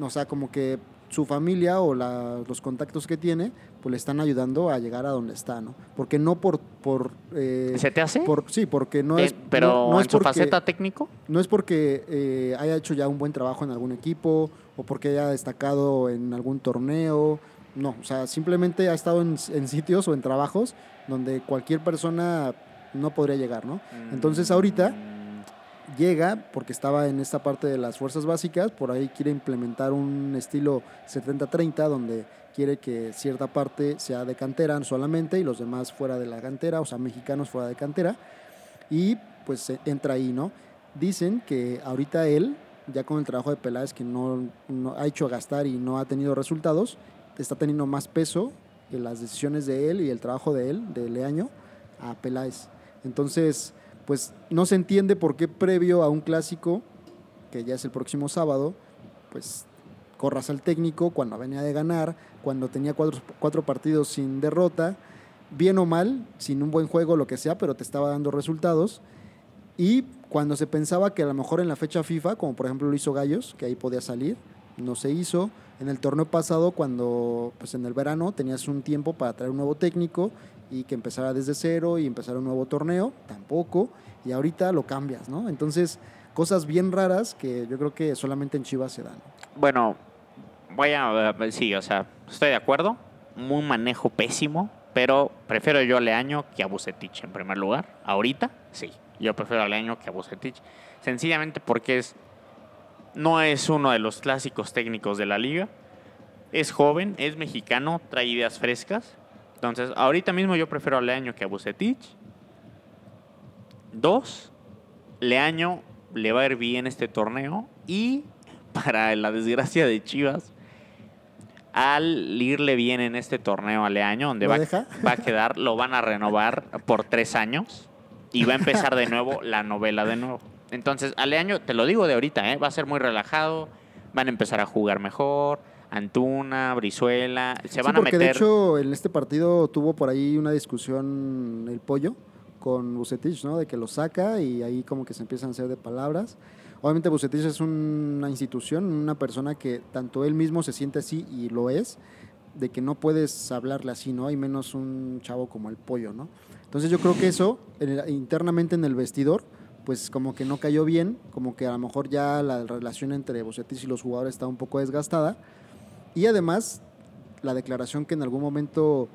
o sea, como que su familia o la- los contactos que tiene, pues le están ayudando a llegar a donde está, ¿no? Porque no por... por eh, ¿Se te hace? por- sí, porque no Eh, es... pero no- no es su porque- faceta técnico. no es porque eh, haya hecho ya un buen trabajo en algún equipo o porque haya destacado en algún torneo. No, o sea, simplemente ha estado en, en sitios o en trabajos donde cualquier persona no podría llegar, ¿no? Entonces ahorita Mm, llega porque estaba en esta parte de las fuerzas básicas, por ahí quiere implementar un estilo 70-30 donde quiere que cierta parte sea de cantera solamente y los demás fuera de la cantera, o sea, mexicanos fuera de cantera y pues entra ahí, ¿no? Dicen que ahorita él, ya con el trabajo de Peláez que no, no ha hecho gastar y no ha tenido resultados, está teniendo más peso que las decisiones de él y el trabajo de él, de Leaño, a Peláez. Entonces, pues no se entiende por qué previo a un clásico, que ya es el próximo sábado, pues corras al técnico cuando venía de ganar, cuando tenía cuatro, cuatro partidos sin derrota, bien o mal, sin un buen juego, lo que sea, pero te estaba dando resultados. Y cuando se pensaba que a lo mejor en la fecha FIFA, como por ejemplo lo hizo Gallos, que ahí podía salir, no se hizo. En el torneo pasado, cuando pues en el verano tenías un tiempo para traer un nuevo técnico y que empezara desde cero y empezara un nuevo torneo, tampoco. Y ahorita lo cambias, ¿no? Entonces, cosas bien raras que yo creo que solamente en Chivas se dan. Bueno, voy a. Sí, o sea, estoy de acuerdo. Un manejo pésimo, pero prefiero yo a Leaño que a Bucetich en primer lugar. Ahorita, sí. Yo prefiero a Leaño que a Bucetich. Sencillamente porque es. No es uno de los clásicos técnicos de la liga. Es joven, es mexicano, trae ideas frescas. Entonces, ahorita mismo yo prefiero a Leaño que a Bucetich. Dos, Leaño le va a ir bien este torneo. Y para la desgracia de Chivas, al irle bien en este torneo a Leaño, donde va a quedar, lo van a renovar por tres años y va a empezar de nuevo la novela de nuevo. Entonces, a Leaño, te lo digo de ahorita, ¿eh? va a ser muy relajado, van a empezar a jugar mejor. Antuna, Brizuela, se Sí, van a porque de meter. hecho en este partido tuvo por ahí una discusión el pollo con Bucetich, ¿no? De que lo saca y ahí como que se empiezan a hacer de palabras. Obviamente Bucetich es una institución, una persona que tanto él mismo se siente así y lo es, de que no puedes hablarle así, ¿no? Hay menos un chavo como el pollo, ¿no? Entonces yo creo que eso, internamente en el vestidor, pues como que no cayó bien, como que a lo mejor ya la relación entre Bucetich y los jugadores está un poco desgastada. Y además, la declaración que en algún momento,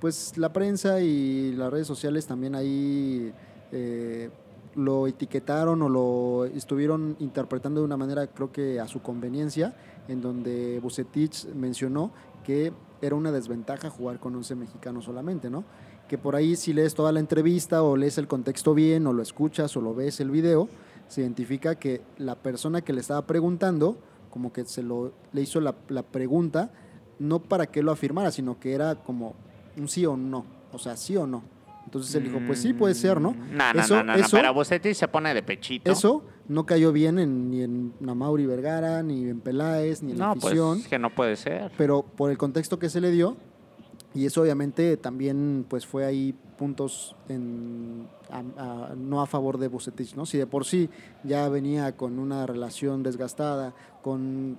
pues la prensa y las redes sociales también ahí eh, lo etiquetaron o lo estuvieron interpretando de una manera, creo que a su conveniencia, en donde Bucetich mencionó que era una desventaja jugar con 11 mexicanos solamente, ¿no? Que por ahí si lees toda la entrevista o lees el contexto bien o lo escuchas o lo ves el video, se identifica que la persona que le estaba preguntando, como que se lo, le hizo la, la pregunta, no para que lo afirmara, sino que era como un sí o no, o sea, sí o no. Entonces él dijo, pues sí, puede ser, ¿no? Mm, No, no, Eso- no, no, no, eso- pero Bucetich se pone de pechito. Eso no cayó bien en- ni en Namauri Vergara, ni en Peláez, ni en la no, pues afición, es que no puede ser. pero por el contexto que se le dio, y eso obviamente también pues fue ahí puntos en, a- a- no a favor de Bucetich, ¿no? Si de por sí ya venía con una relación desgastada, con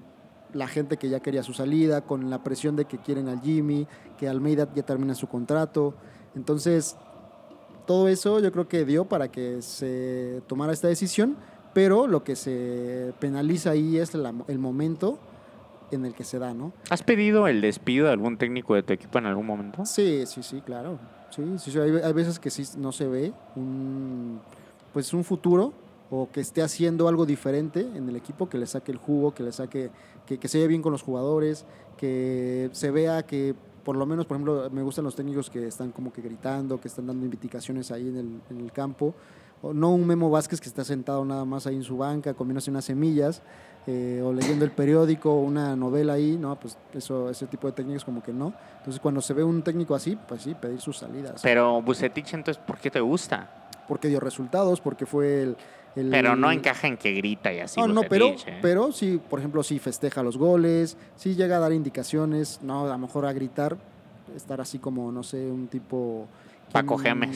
la gente que ya quería su salida, con la presión de que quieren al Jimmy, que Almeida ya termina su contrato, entonces todo eso yo creo que dio para que se tomara esta decisión, pero lo que se penaliza ahí es la- el momento en el que se da, ¿no? ¿Has pedido el despido de algún técnico de tu equipo en algún momento? Sí, sí, sí, claro. Sí, sí, sí, Hay, hay veces que sí no se ve un, pues un futuro o que esté haciendo algo diferente en el equipo, que le saque el jugo, que le saque, que, que se vea bien con los jugadores, que se vea que por lo menos, por ejemplo, me gustan los técnicos que están como que gritando, que están dando indicaciones ahí en el, en el campo. O no un Memo Vázquez que está sentado nada más ahí en su banca comiéndose unas semillas eh, o leyendo el periódico o una novela ahí, no, pues eso, ese tipo de técnicos como que no. Entonces cuando se ve un técnico así, pues sí, pedir sus salidas. Pero Bucetich, entonces, ¿por qué te gusta? Porque dio resultados, porque fue el... el- Pero no encaja en que grita y así. no, no, pero, ¿eh? pero sí, por ejemplo, sí festeja los goles, sí llega a dar indicaciones, no, a lo mejor a gritar, estar así como, no sé, un tipo... Paco. Gemes.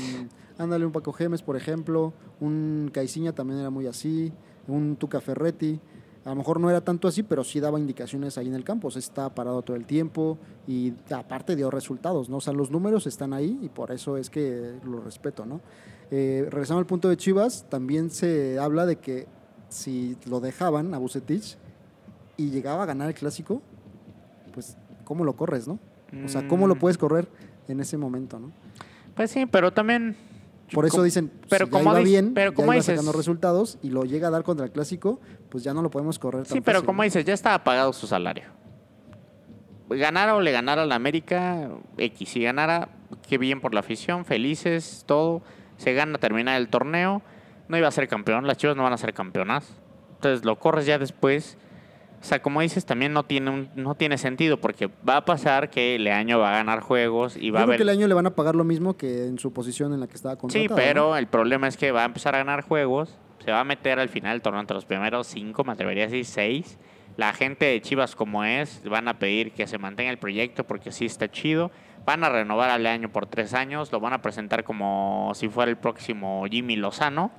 Ándale, un Paco Gemes, por ejemplo, un Caiciña también era muy así, un Tuca Ferretti, a lo mejor no era tanto así, pero sí daba indicaciones ahí en el campo, o sea, estaba parado todo el tiempo y aparte dio resultados, ¿no? O sea, los números están ahí y por eso es que lo respeto, ¿no? Eh, regresando al punto de Chivas, también se habla de que si lo dejaban a Bucetich y llegaba a ganar el clásico, pues ¿cómo lo corres, no? O sea, ¿cómo lo Mm. puedes correr en ese momento, no? Pues sí, pero también. Por eso dicen, pero si como iba bien, pero ya como iba dices- sacando resultados y lo llega a dar contra el clásico, pues ya no lo podemos correr tan Sí, pero fácil, como dices, ya estaba pagado su salario. Ganara o le ganara a la América, X. Si ganara, qué bien por la afición, felices, todo. Se gana terminar el torneo. No iba a ser campeón, las chivas no van a ser campeonas. Entonces lo corres ya después. O sea, como dices, también no tiene, un- no tiene sentido porque va a pasar que Leaño va a ganar juegos y va Yo a creo haber... que el año le van a pagar lo mismo que en su posición en la que estaba Sí, contratado. pero ¿no? el problema es que va a empezar a ganar juegos, se va a meter al final del torneo entre los primeros cinco, me atrevería a decir seis. La gente de Chivas como es, van a pedir que se mantenga el proyecto porque sí está chido. Van a renovar al año por tres años, lo van a presentar como si fuera el próximo Jimmy Lozano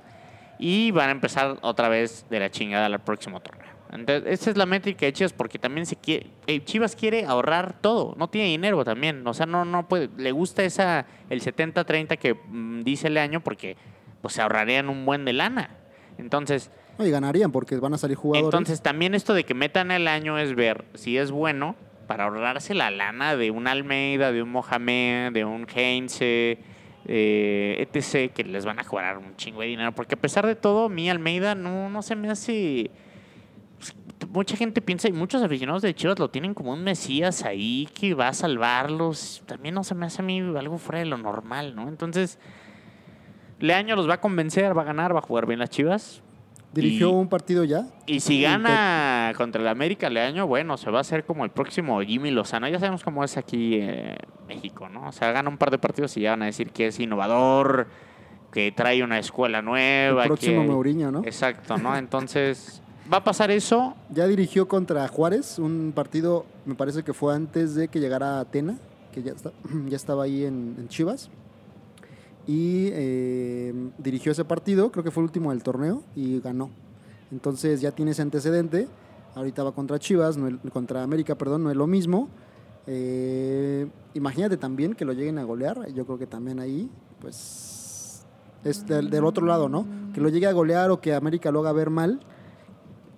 y van a empezar otra vez de la chingada al próximo torneo. Entonces, esa es la métrica de Chivas porque también se quiere, eh, Chivas quiere ahorrar todo, no tiene dinero también, o sea, no no puede, le gusta esa el 70-30 que mm, dice el año porque pues se ahorrarían un buen de lana. Entonces, y ganarían porque van a salir jugadores. entonces también esto de que metan el año es ver si es bueno para ahorrarse la lana de un Almeida, de un Mohamed, de un Heinze, eh, etc., que les van a cobrar un chingo de dinero. Porque a pesar de todo, mi Almeida no, no se me hace... Mucha gente piensa y muchos aficionados de Chivas lo tienen como un mesías ahí que va a salvarlos. También no se me hace a mí algo fuera de lo normal, ¿no? Entonces, Leaño los va a convencer, va a ganar, va a jugar bien las Chivas. Dirigió y- un partido ya. y si Y contra el América Leaño, bueno, se va a hacer como el próximo Jimmy Lozano. Ya sabemos cómo es aquí en México, ¿no? O sea, gana un par de partidos y ya van a decir que es innovador, que trae una escuela El nueva. próximo que... Mourinho, ¿no? Exacto, ¿no? Entonces, va a pasar eso. Ya dirigió contra Juárez, un partido, me parece que fue antes de que llegara Atena, que ya, está- ya estaba ahí en, en Chivas. Y eh, dirigió ese partido, creo que fue el último del torneo, y ganó. Entonces ya tiene ese antecedente. Ahorita va contra Chivas, no contra América, perdón, no es lo mismo. Eh, imagínate también que lo lleguen a golear. Yo creo que también ahí, pues, es del, del otro lado, ¿no? Que lo llegue a golear o que América lo haga ver mal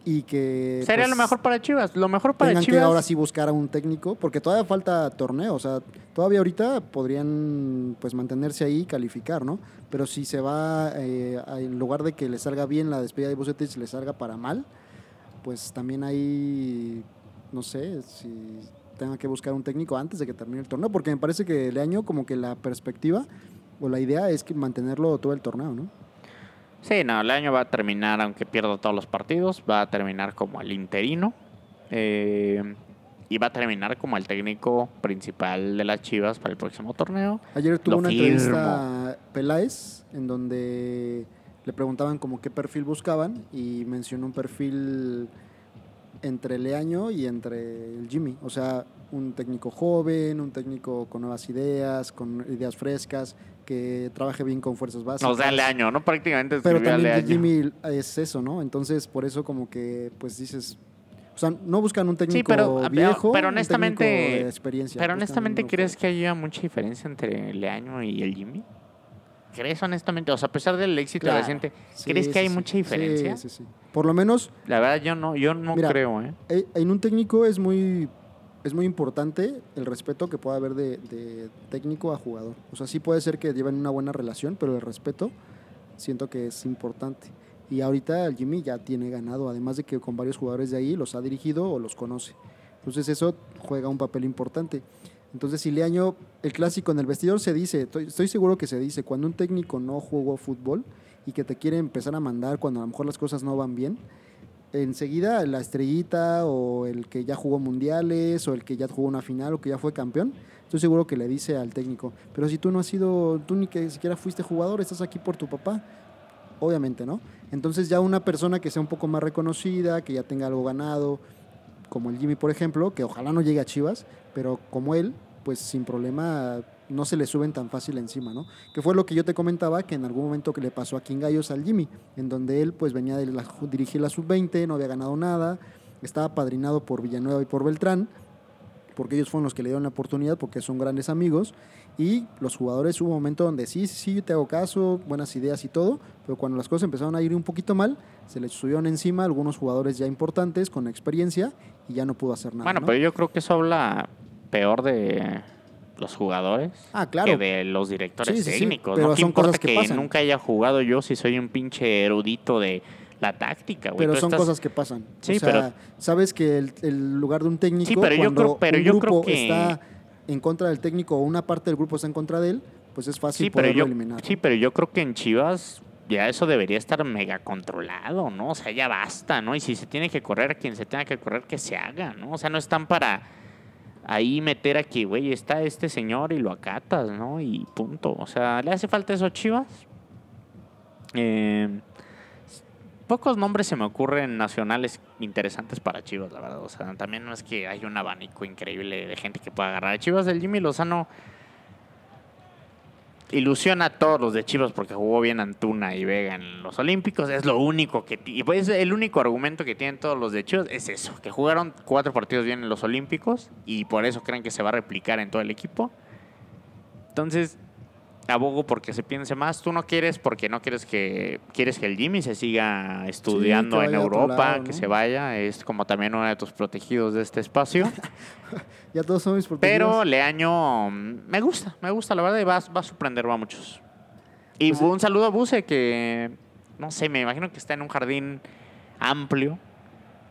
y que... Sería pues, lo mejor para Chivas. Lo mejor para tengan Chivas. que ahora sí buscar a un técnico, porque todavía falta torneo, o sea, todavía ahorita podrían pues mantenerse ahí y calificar, ¿no? Pero si se va, eh, en lugar de que le salga bien la despedida de Bucetich, le salga para mal, pues también ahí, no sé, si tenga que buscar un técnico antes de que termine el torneo, porque me parece que el año como que la perspectiva o la idea es que mantenerlo todo el torneo, ¿no? Sí, no, el año va a terminar, aunque pierda todos los partidos, va a terminar como el interino. eh, y va a terminar como el técnico principal de las Chivas para el próximo torneo. Ayer tuvo Lo una firmo. entrevista Peláez en donde le preguntaban como qué perfil buscaban y mencionó un perfil entre Leaño y entre el Jimmy. O sea, un técnico joven, un técnico con nuevas ideas, con ideas frescas, que trabaje bien con fuerzas básicas. Nos da el año, ¿no? Prácticamente Pero también Leaño. Jimmy es eso, ¿no? Entonces, por eso como que, pues dices... O sea, no buscan un técnico pero- pero- viejo, pero un honestamente- técnico de experiencia. Pero honestamente, ¿crees que haya mucha diferencia entre Leaño y el Jimmy? ¿Crees honestamente? O sea, a pesar del éxito Claro. reciente, Sí, ¿crees que sí, hay sí. mucha diferencia? Sí, sí, sí. Por lo menos La verdad, yo no, yo no Mira, creo, ¿eh? eh, en un técnico es muy, es muy importante el respeto que pueda haber de, de técnico a jugador. O sea, sí puede ser que lleven una buena relación, pero el respeto siento que es importante. Y ahorita el Jimmy ya tiene ganado, además de que con varios jugadores de ahí los ha dirigido o los conoce. Entonces eso juega un papel importante. Entonces, si el clásico en el vestidor se dice, estoy, estoy seguro que se dice, cuando un técnico no jugó fútbol y que te quiere empezar a mandar cuando a lo mejor las cosas no van bien, enseguida la estrellita o el que ya jugó mundiales o el que ya jugó una final o que ya fue campeón, estoy seguro que le dice al técnico, pero si tú no has sido, tú ni que siquiera fuiste jugador, estás aquí por tu papá, obviamente, ¿no? Entonces ya una persona que sea un poco más reconocida, que ya tenga algo ganado, como el Jimmy, por ejemplo, que ojalá no llegue a Chivas, pero como él, pues sin problema no se le suben tan fácil encima, ¿no? Que fue lo que yo te comentaba que en algún momento que le pasó aquí en Gallos al Jimmy, en donde él pues venía de la, dirigir la sub-20, no había ganado nada, estaba padrinado por Villanueva y por Beltrán, porque ellos fueron los que le dieron la oportunidad, porque son grandes amigos, y los jugadores hubo un momento donde sí, sí, sí, yo te hago caso, buenas ideas y todo, pero cuando las cosas empezaron a ir un poquito mal, se les subieron encima algunos jugadores ya importantes, con experiencia, y ya no pudo hacer nada. Bueno, ¿no? pero yo creo que eso habla peor de los jugadores Ah, claro. que de los directores Sí, sí, sí, técnicos. pero ¿no? ¿Qué son importa que que, nunca haya jugado yo si soy un pinche erudito de la táctica, güey? Pero Tú son estás- cosas que pasan. Sí, o sea, pero- sabes que el, el lugar de un técnico, Sí, pero yo creo- pero un yo creo que- está en contra del técnico o una parte del grupo está en contra de él, pues es fácil Sí, pero poderlo yo, eliminar. sí, pero yo creo que en Chivas ya eso debería estar mega controlado, ¿no? O sea, ya basta, ¿no? Y si se tiene que correr quien se tenga que correr, que se haga, ¿no? O sea, no están para ahí meter aquí, güey, está este señor y lo acatas, ¿no? Y punto. O sea, ¿le hace falta eso a Chivas? Eh, pocos nombres se me ocurren nacionales interesantes para Chivas, la verdad. O sea, también no es que hay un abanico increíble de gente que pueda agarrar Chivas. del Jimmy Lozano ilusiona a todos los de Chivas porque jugó bien Antuna y Vega en los Olímpicos. Es lo único que... Y pues el único argumento que tienen todos los de Chivas es eso, que jugaron cuatro partidos bien en los Olímpicos y por eso creen que se va a replicar en todo el equipo. Entonces, abogo porque se piense más. Tú no quieres porque no quieres que... Quieres que el Jimmy se siga estudiando en Europa, lado, que se vaya. Es como también uno de tus protegidos de este espacio. Ya todos son mis Pero protegidos. Leaño mm, me gusta, me gusta, la verdad, y va, va a sorprender a muchos. Y Pues, un saludo a Buse, que no sé, me imagino que está en un jardín amplio,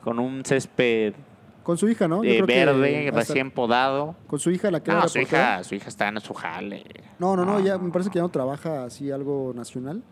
con un césped Con su hija, ¿no? Yo eh, creo verde, recién podado. Con su hija, la que era No, su hija, su hija está en su jale. No, no, no, ya Ah. me parece que ya no trabaja así algo nacional.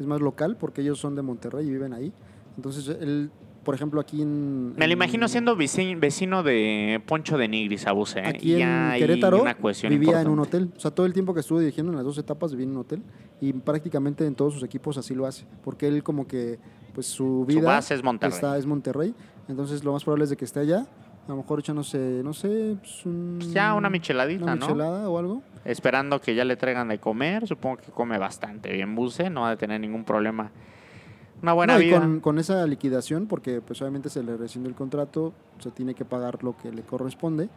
Es más local porque ellos son de Monterrey y viven ahí. Entonces, él, por ejemplo, aquí en. Me lo en- imagino siendo vecino, vecino de Poncho de Nigris a Buse. ¿eh? Aquí Y en Querétaro una vivía en un hotel. O sea, todo el tiempo que estuvo dirigiendo en las dos etapas vivía en un hotel. Y prácticamente en todos sus equipos así lo hace. Porque él como que, pues su vida base es Monterrey. Está, es Monterrey. Entonces lo más probable es de que esté allá. A lo mejor echándose, no sé, pues un- Pues ya una micheladita, una ¿no? michelada o algo. esperando que ya le traigan de comer. Supongo que come bastante bien Buse, no va a tener ningún problema. Una buena No, y vida. con, con esa liquidación, porque pues obviamente se le rescinde el contrato, se tiene que pagar lo que le corresponde.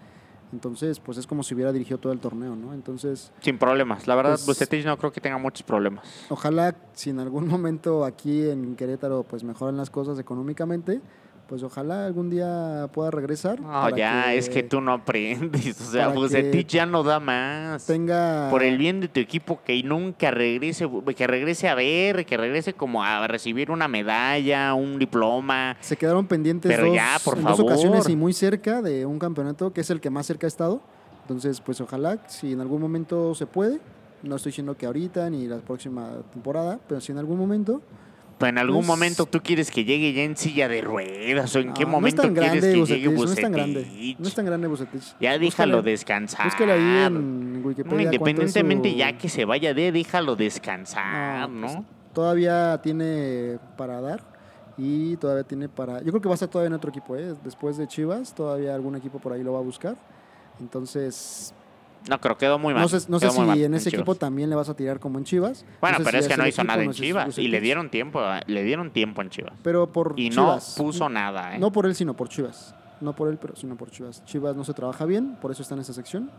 Entonces, pues es como si hubiera dirigido todo el torneo, ¿no? Entonces, Sin problemas. La verdad, Pues- Bucetich no creo que tenga muchos problemas. ojalá si en algún momento aquí en Querétaro pues mejoran las cosas económicamente, pues ojalá algún día pueda regresar. No, ya, es que tú no aprendes. O sea, Bucetich ya no da más. tenga Por el bien de tu equipo, que nunca regrese, que regrese a ver, que regrese como a recibir una medalla, un diploma. Se quedaron pendientes Pero dos, ya, por en dos favor. ocasiones y muy cerca de un campeonato que es el que más cerca ha estado. Entonces, pues ojalá, si en algún momento se puede, no estoy diciendo que ahorita ni la próxima temporada, pero si en algún momento. En algún Pues- momento tú quieres que llegue ya en silla de ruedas o en qué No, momento no quieres grande que Bucetich, llegue no es tan grande. Bucetich. No es tan grande Bucetich. Ya déjalo Búscale- descansar. Búscale ahí en Wikipedia. Independientemente su- ya que se vaya de, déjalo descansar, No, ¿no? pues, todavía tiene para dar y todavía tiene para. Yo creo que va a estar todavía en otro equipo, ¿eh? Después de Chivas, todavía algún equipo por ahí lo va a buscar. Entonces, No, creo quedó muy mal. no sé, no sé quedó si mal en ese equipo también le vas a tirar como en Chivas. Bueno, No sé pero si es que no hizo equipo, nada en si Chivas. Y le dieron tiempo, le dieron tiempo en Chivas. Pero por Y Chivas. no puso nada, ¿eh? No por él, sino por Chivas. No por él, pero sino por Chivas. Chivas no se trabaja bien, por eso está en esa sección.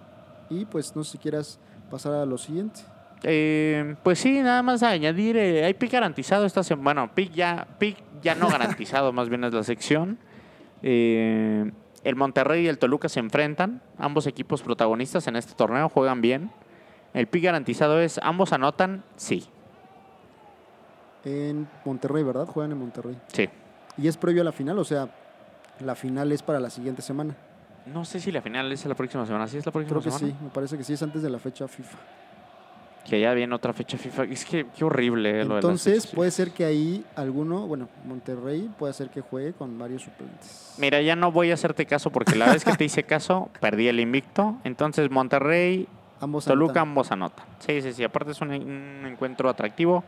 Y pues no sé si quieras pasar a lo siguiente. Eh, pues sí, nada más a añadir, eh, hay pick garantizado esta semana. Bueno, pick ya, pick ya no garantizado, más bien es la sección. Eh, el Monterrey y el Toluca se enfrentan. Ambos equipos protagonistas en este torneo juegan bien. El pick garantizado es, ambos anotan, sí, En Monterrey, ¿verdad? Juegan en Monterrey. sí. Y es previo a la final, o sea, la final es para la siguiente semana. No sé si la final es la próxima semana. ¿Sí es la próxima Creo que semana? sí, me parece que sí, es antes de la fecha FIFA. Que ya viene otra fecha FIFA. Es que qué horrible eh, lo Entonces puede ser que ahí alguno, bueno, Monterrey puede ser que juegue con varios suplentes. Mira, ya no voy a hacerte caso porque la vez que te hice caso, perdí el invicto. Entonces, Monterrey, Ambos Toluca, anotan. ambos anotan. Sí, sí, sí. Aparte es un, un encuentro atractivo.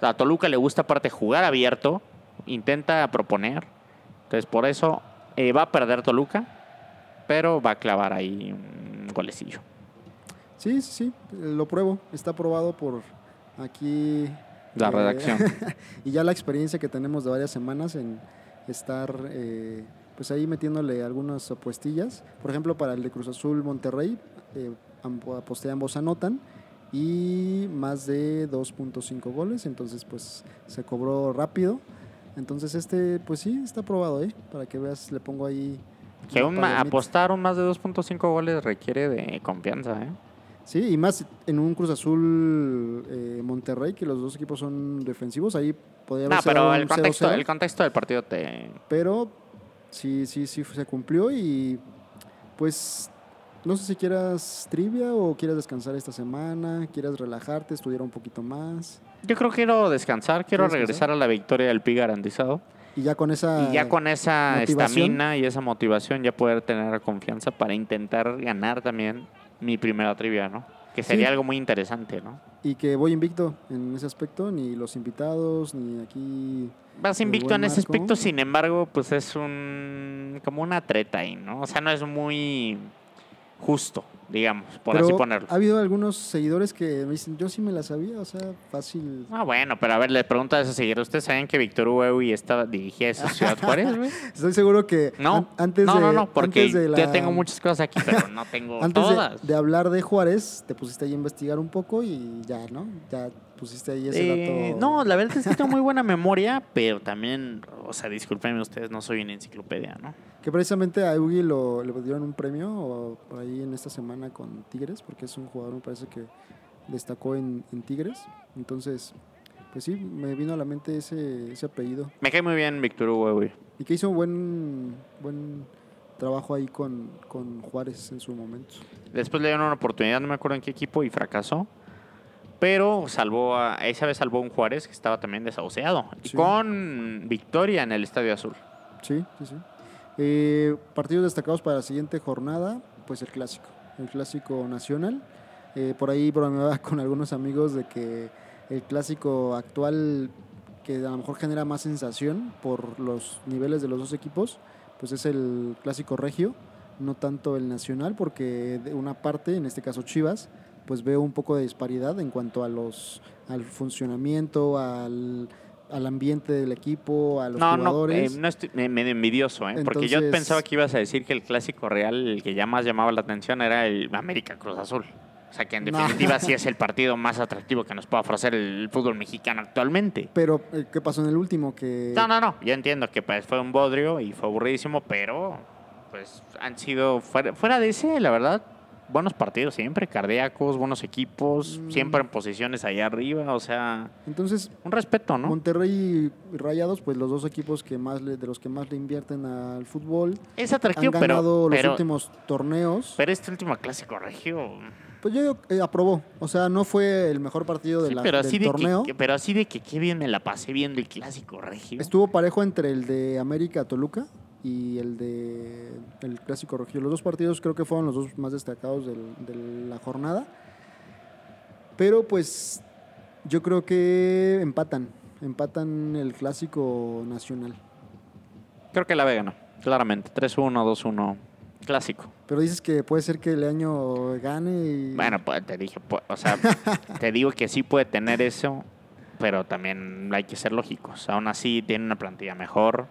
A Toluca le gusta aparte jugar abierto. Intenta proponer. Entonces, por eso eh, va a perder Toluca. Pero va a clavar ahí un golecillo. Sí, sí, sí, lo pruebo. Está aprobado por aquí. La eh, redacción. y ya la experiencia que tenemos de varias semanas en estar eh, pues ahí metiéndole algunas apuestillas. Por ejemplo, para el de Cruz Azul Monterrey, eh, aposté ambos anotan y más de 2.5 goles, entonces pues se cobró rápido. Entonces este pues sí, está aprobado, ¿eh? Para que veas, le pongo ahí... Que un apostar un más de 2.5 goles requiere de confianza, ¿eh? Sí, y más en un Cruz Azul eh, Monterrey, que los dos equipos son defensivos, ahí podría No, haber pero sido el contexto, 0-0, el contexto del partido te, pero sí, sí, sí se cumplió y pues no sé si quieras trivia o quieras descansar esta semana, quieras relajarte, estudiar un poquito más. Yo creo que quiero descansar, quiero ¿Quieres regresar a la victoria del PI garantizado. y ya con esa y ya con esa estamina y esa motivación ya poder tener confianza para intentar ganar también mi primera trivia, ¿no? Que sería Sí. algo muy interesante, ¿no? y que voy invicto en ese aspecto, ni los invitados, ni aquí Vas invicto en ese aspecto, sin embargo, pues es un como una treta ahí, ¿no? O sea, no es muy justo, digamos, por Pero así ponerlo. ha habido algunos seguidores que me dicen, yo sí me la sabía, o sea, fácil. Ah, bueno, pero a ver, le pregunto a esos seguidores, ¿ustedes saben que Víctor Hugo estaba dirigía esa Ciudad Juárez, güey? Estoy seguro que No, an- antes no, de, no, no, porque la- ya tengo muchas cosas aquí, pero no tengo Antes de, todas. de hablar de Juárez, te pusiste ahí a investigar un poco y ya, ¿no? Ya pusiste ahí ese Eh, dato. no, la verdad es que tengo muy buena memoria, pero también, o sea, discúlpenme ustedes, no soy una enciclopedia, ¿no? Que precisamente a Eugi lo, le dieron un premio o por ahí en esta semana con Tigres, porque es un jugador, me parece que destacó en, en Tigres. Entonces, pues sí, me vino a la mente ese, ese apellido. Me cae muy bien Víctor Hugo, güey. Y que hizo buen, buen trabajo ahí con, con Juárez en su momento. Después le dieron una oportunidad, no me acuerdo en qué equipo, y fracasó. Pero salvó a, esa vez salvó a un Juárez que estaba también desahuciado. Y con victoria en el Estadio Azul. Sí, sí, sí. Eh, partidos destacados para la siguiente jornada, pues el clásico, el clásico nacional. Eh, por ahí bromeaba con algunos amigos de que el clásico actual, que a lo mejor genera más sensación por los niveles de los dos equipos, pues es el clásico regio, no tanto el nacional, porque de una parte, en este caso Chivas, pues veo un poco de disparidad en cuanto a los al funcionamiento, al al ambiente del equipo, a los No, no, eh, jugadores. no estoy me- medio envidioso, ¿eh? Porque yo pensaba que ibas a decir que el clásico real, el que ya más llamaba la atención, era el América Cruz Azul. O sea, que en No. definitiva sí es el partido más atractivo que nos puede ofrecer el fútbol mexicano actualmente. Pero, eh, ¿qué pasó en el último? Que No, no, no. Yo entiendo que pues, fue un bodrio y fue aburridísimo, pero pues han sido, fuera, fuera de ese, la verdad, buenos partidos siempre, cardíacos, buenos equipos, Mm. siempre en posiciones allá arriba, o sea, Entonces, un respeto, ¿no? Monterrey y Rayados, pues los dos equipos que más le- de los que más le invierten al fútbol, Es han atractivo, ganado pero, los pero, últimos torneos. pero este último clásico regio... Pues yo eh, aprobó. O sea, no fue el mejor partido de Sí, la- pero del así, de torneo. que, pero así de que qué bien me la pasé viendo el clásico regio. Estuvo parejo entre el de América Toluca y el de el Clásico Rojo. Los dos partidos creo que fueron los dos más destacados del- de la jornada. Pero pues yo creo que empatan. Empatan el Clásico Nacional. Creo que la Vega no, claramente. 3-1, 2-1, clásico. Pero dices que puede ser que el año gane y... Bueno, pues te dije, pues, o sea, te digo que sí puede tener eso, pero también hay que ser lógicos. Aún así tiene una plantilla mejor.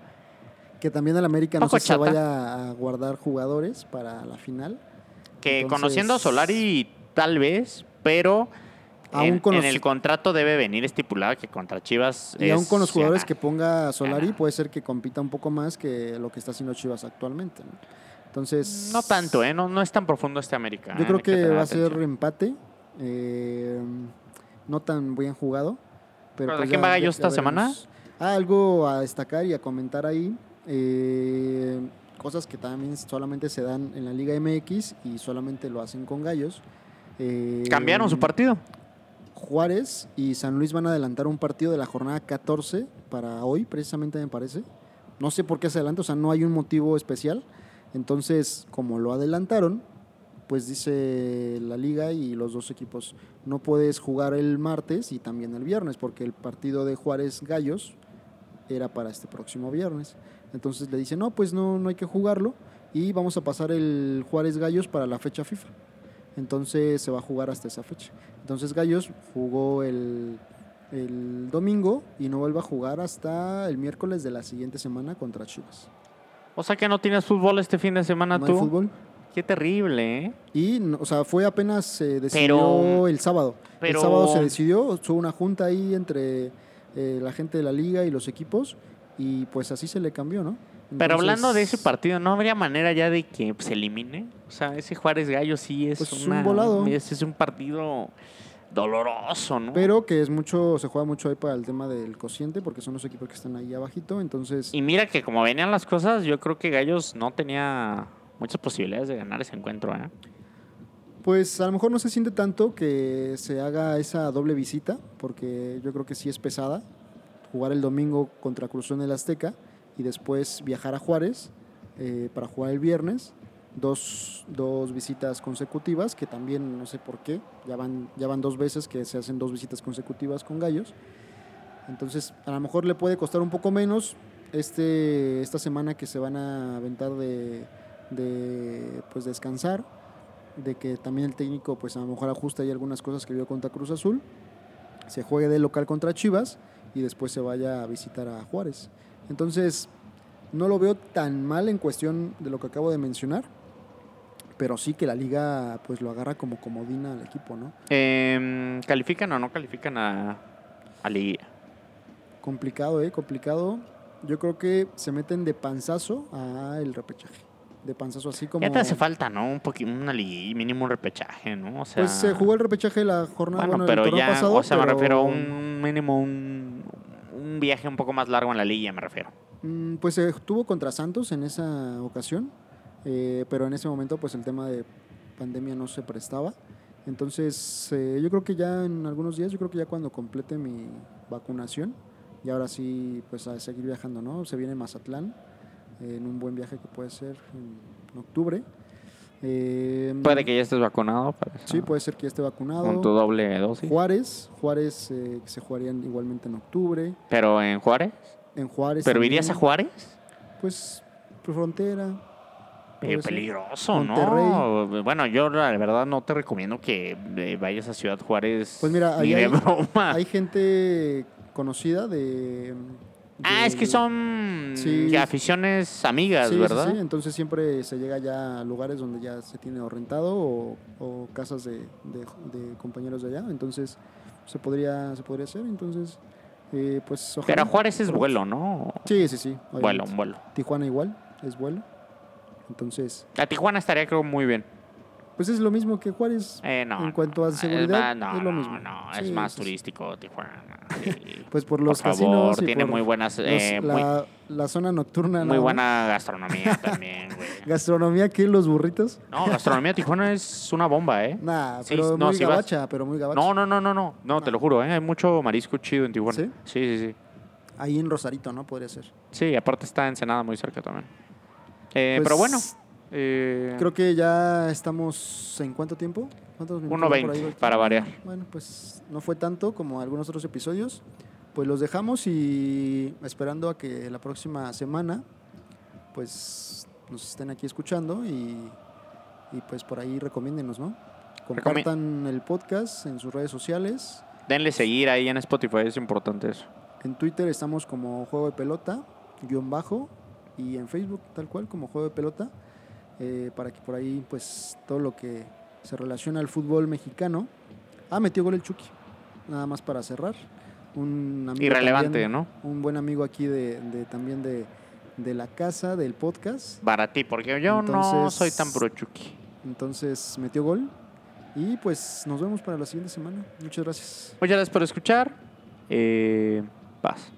Que también el América no Poco sé si se chata. vaya a guardar jugadores para la final. Que Entonces- conociendo a Solari, tal vez, pero Aún en, con en los- el contrato debe venir estipulado que contra Chivas. Y es aún con los jugadores que ponga Solari, puede ser que compita un poco más que lo que está haciendo Chivas actualmente. ¿no? Entonces. No tanto, ¿eh? No, no es tan profundo este América. Yo ¿eh? creo que va a ser empate. eh, no tan bien jugado. Pero ¿Pero pues de quién ya- va ya esta semana? Ah, algo a destacar y a comentar ahí. Eh, cosas que también solamente se dan en la Liga MX y solamente lo hacen con Gallos. Eh, Cambiaron su partido. Juárez y San Luis van a adelantar un partido de la jornada 14 para hoy, precisamente me parece. No sé por qué se adelanta, o sea, no hay un motivo especial. Entonces, como lo adelantaron, pues dice la liga y los dos equipos, no puedes jugar el martes y también el viernes, porque el partido de Juárez Gallos era para este próximo viernes. Entonces le dicen, no, pues no, no hay que jugarlo y vamos a pasar el Juárez Gallos para la fecha FIFA. Entonces se va a jugar hasta esa fecha. Entonces Gallos jugó el, el domingo y no vuelve a jugar hasta el miércoles de la siguiente semana contra Chivas. O sea que no tienes fútbol este fin de semana No tú. hay fútbol. Qué terrible, ¿eh? Y, o sea, fue apenas se decidió Pero- el sábado. pero- El sábado se decidió, hubo una junta ahí entre eh, la gente de la liga y los equipos y pues así se le cambió, ¿no? Pero hablando de ese partido, ¿no habría manera ya de que se elimine? O sea, ese Juárez Gallo sí es Pues es una- un volado. Ese es un partido doloroso, ¿no? Pero que es mucho, se juega mucho ahí para el tema del cociente porque son los equipos que están ahí abajito, entonces... Y mira que como venían las cosas, yo creo que Gallos no tenía muchas posibilidades de ganar ese encuentro, ¿eh? Pues a lo mejor no se siente tanto que se haga esa doble visita, porque yo creo que sí es pesada. Jugar el domingo contra Cruz en el Azteca y después viajar a Juárez eh, para jugar el viernes. Dos, dos visitas consecutivas, que también no sé por qué, ya van, ya van dos veces que se hacen dos visitas consecutivas con Gallos. Entonces, a lo mejor le puede costar un poco menos este, esta semana que se van a aventar de, de pues descansar de que también el técnico pues a lo mejor ajusta ahí algunas cosas que vio contra Cruz Azul, se juegue de local contra Chivas y después se vaya a visitar a Juárez. Entonces, no lo veo tan mal en cuestión de lo que acabo de mencionar, pero sí que la liga pues lo agarra como comodina al equipo, ¿no? Em, ¿Califican o no califican a, a? Complicado, ¿eh? Complicado. Yo creo que se meten de panzazo a el repechaje. De panzazo así como... Ya te hace falta, ¿no? Un poquito, una liga, mínimo un repechaje, ¿no? O sea, Pues se jugó el repechaje la jornada, Bueno, bueno, el pero torneo ya, pasado, o sea, me pero- refiero a un mínimo, un, un viaje un poco más largo en la liga, me refiero. Mm, Pues se tuvo contra Santos en esa ocasión, eh, pero en ese momento pues el tema de pandemia no se prestaba. Entonces eh, yo creo que ya en algunos días, yo creo que ya cuando complete mi vacunación, y ahora sí pues a seguir viajando, ¿no? Se viene Mazatlán, en un buen viaje que puede ser en octubre. Eh, Puede que ya estés vacunado. para Sí, puede ser que ya esté vacunado. Con tu doble dosis. Juárez, Juárez eh, que se jugarían igualmente en octubre. Pero en Juárez. En Juárez. ¿Pero también, irías a Juárez? Pues, por frontera. Peligroso, ¿no? Bueno, yo la verdad no te recomiendo que eh, vayas a Ciudad Juárez Pues mira, ni de hay- broma. Hay gente conocida de... Ah, es que son Sí. aficiones amigas, sí, ¿verdad? sí, entonces siempre se llega ya a lugares donde ya se tiene o rentado o, o casas de, de- de compañeros de allá, entonces se podría, se podría hacer, entonces eh, pues ojalá. Pero Juárez es vuelo, ¿no? Sí, sí, sí. obviamente. Vuelo, un vuelo. Tijuana igual, es vuelo. Entonces, A Tijuana estaría creo muy bien. Pues es lo mismo que Juárez. Eh, no, En cuanto a no, seguridad, es, más- no, es lo no, mismo. No, Sí, es más turístico Tijuana. sí. Pues por los por casinos. favor, y tiene por muy buenas, los- eh, muy, la, la zona nocturna. muy buena gastronomía también, güey. Gastronomía aquí, los burritos. No, gastronomía Tijuana es una bomba, ¿eh? Nah, pero no, muy gabacha, pero muy gabacha. No, no, no, no, no, no, te lo juro, ¿eh? Hay mucho marisco chido en Tijuana. ¿Sí? Sí, sí, sí. Ahí en Rosarito, ¿no? Podría ser. Sí, aparte está Ensenada muy cerca también. Eh, Pues, pero bueno, eh, Creo que ya estamos. ¿En cuánto tiempo? ¿Cuántos minutos van por 1.20 ahí, Berto? para variar. Bueno, pues no fue tanto como algunos otros episodios. Pues los dejamos y esperando a que la próxima semana pues nos estén aquí escuchando y, y pues por ahí recomiéndenos, ¿no? Compartan el podcast en sus redes sociales. denle seguir ahí en Spotify, es importante eso. En Twitter estamos como Juego de Pelota, guion bajo, y en Facebook tal cual como Juego de Pelota, eh, para que por ahí pues todo lo que se relaciona al fútbol mexicano. Ah, metió gol el Chucky, nada más para cerrar. Un amigo Irrelevante, también, ¿no? Un buen amigo aquí de, de- también de, de la casa, del podcast. Para ti, porque yo no soy tan pro Chucky. Entonces metió gol. Y pues nos vemos para la siguiente semana. Muchas gracias. Muchas gracias por escuchar. Eh, paz.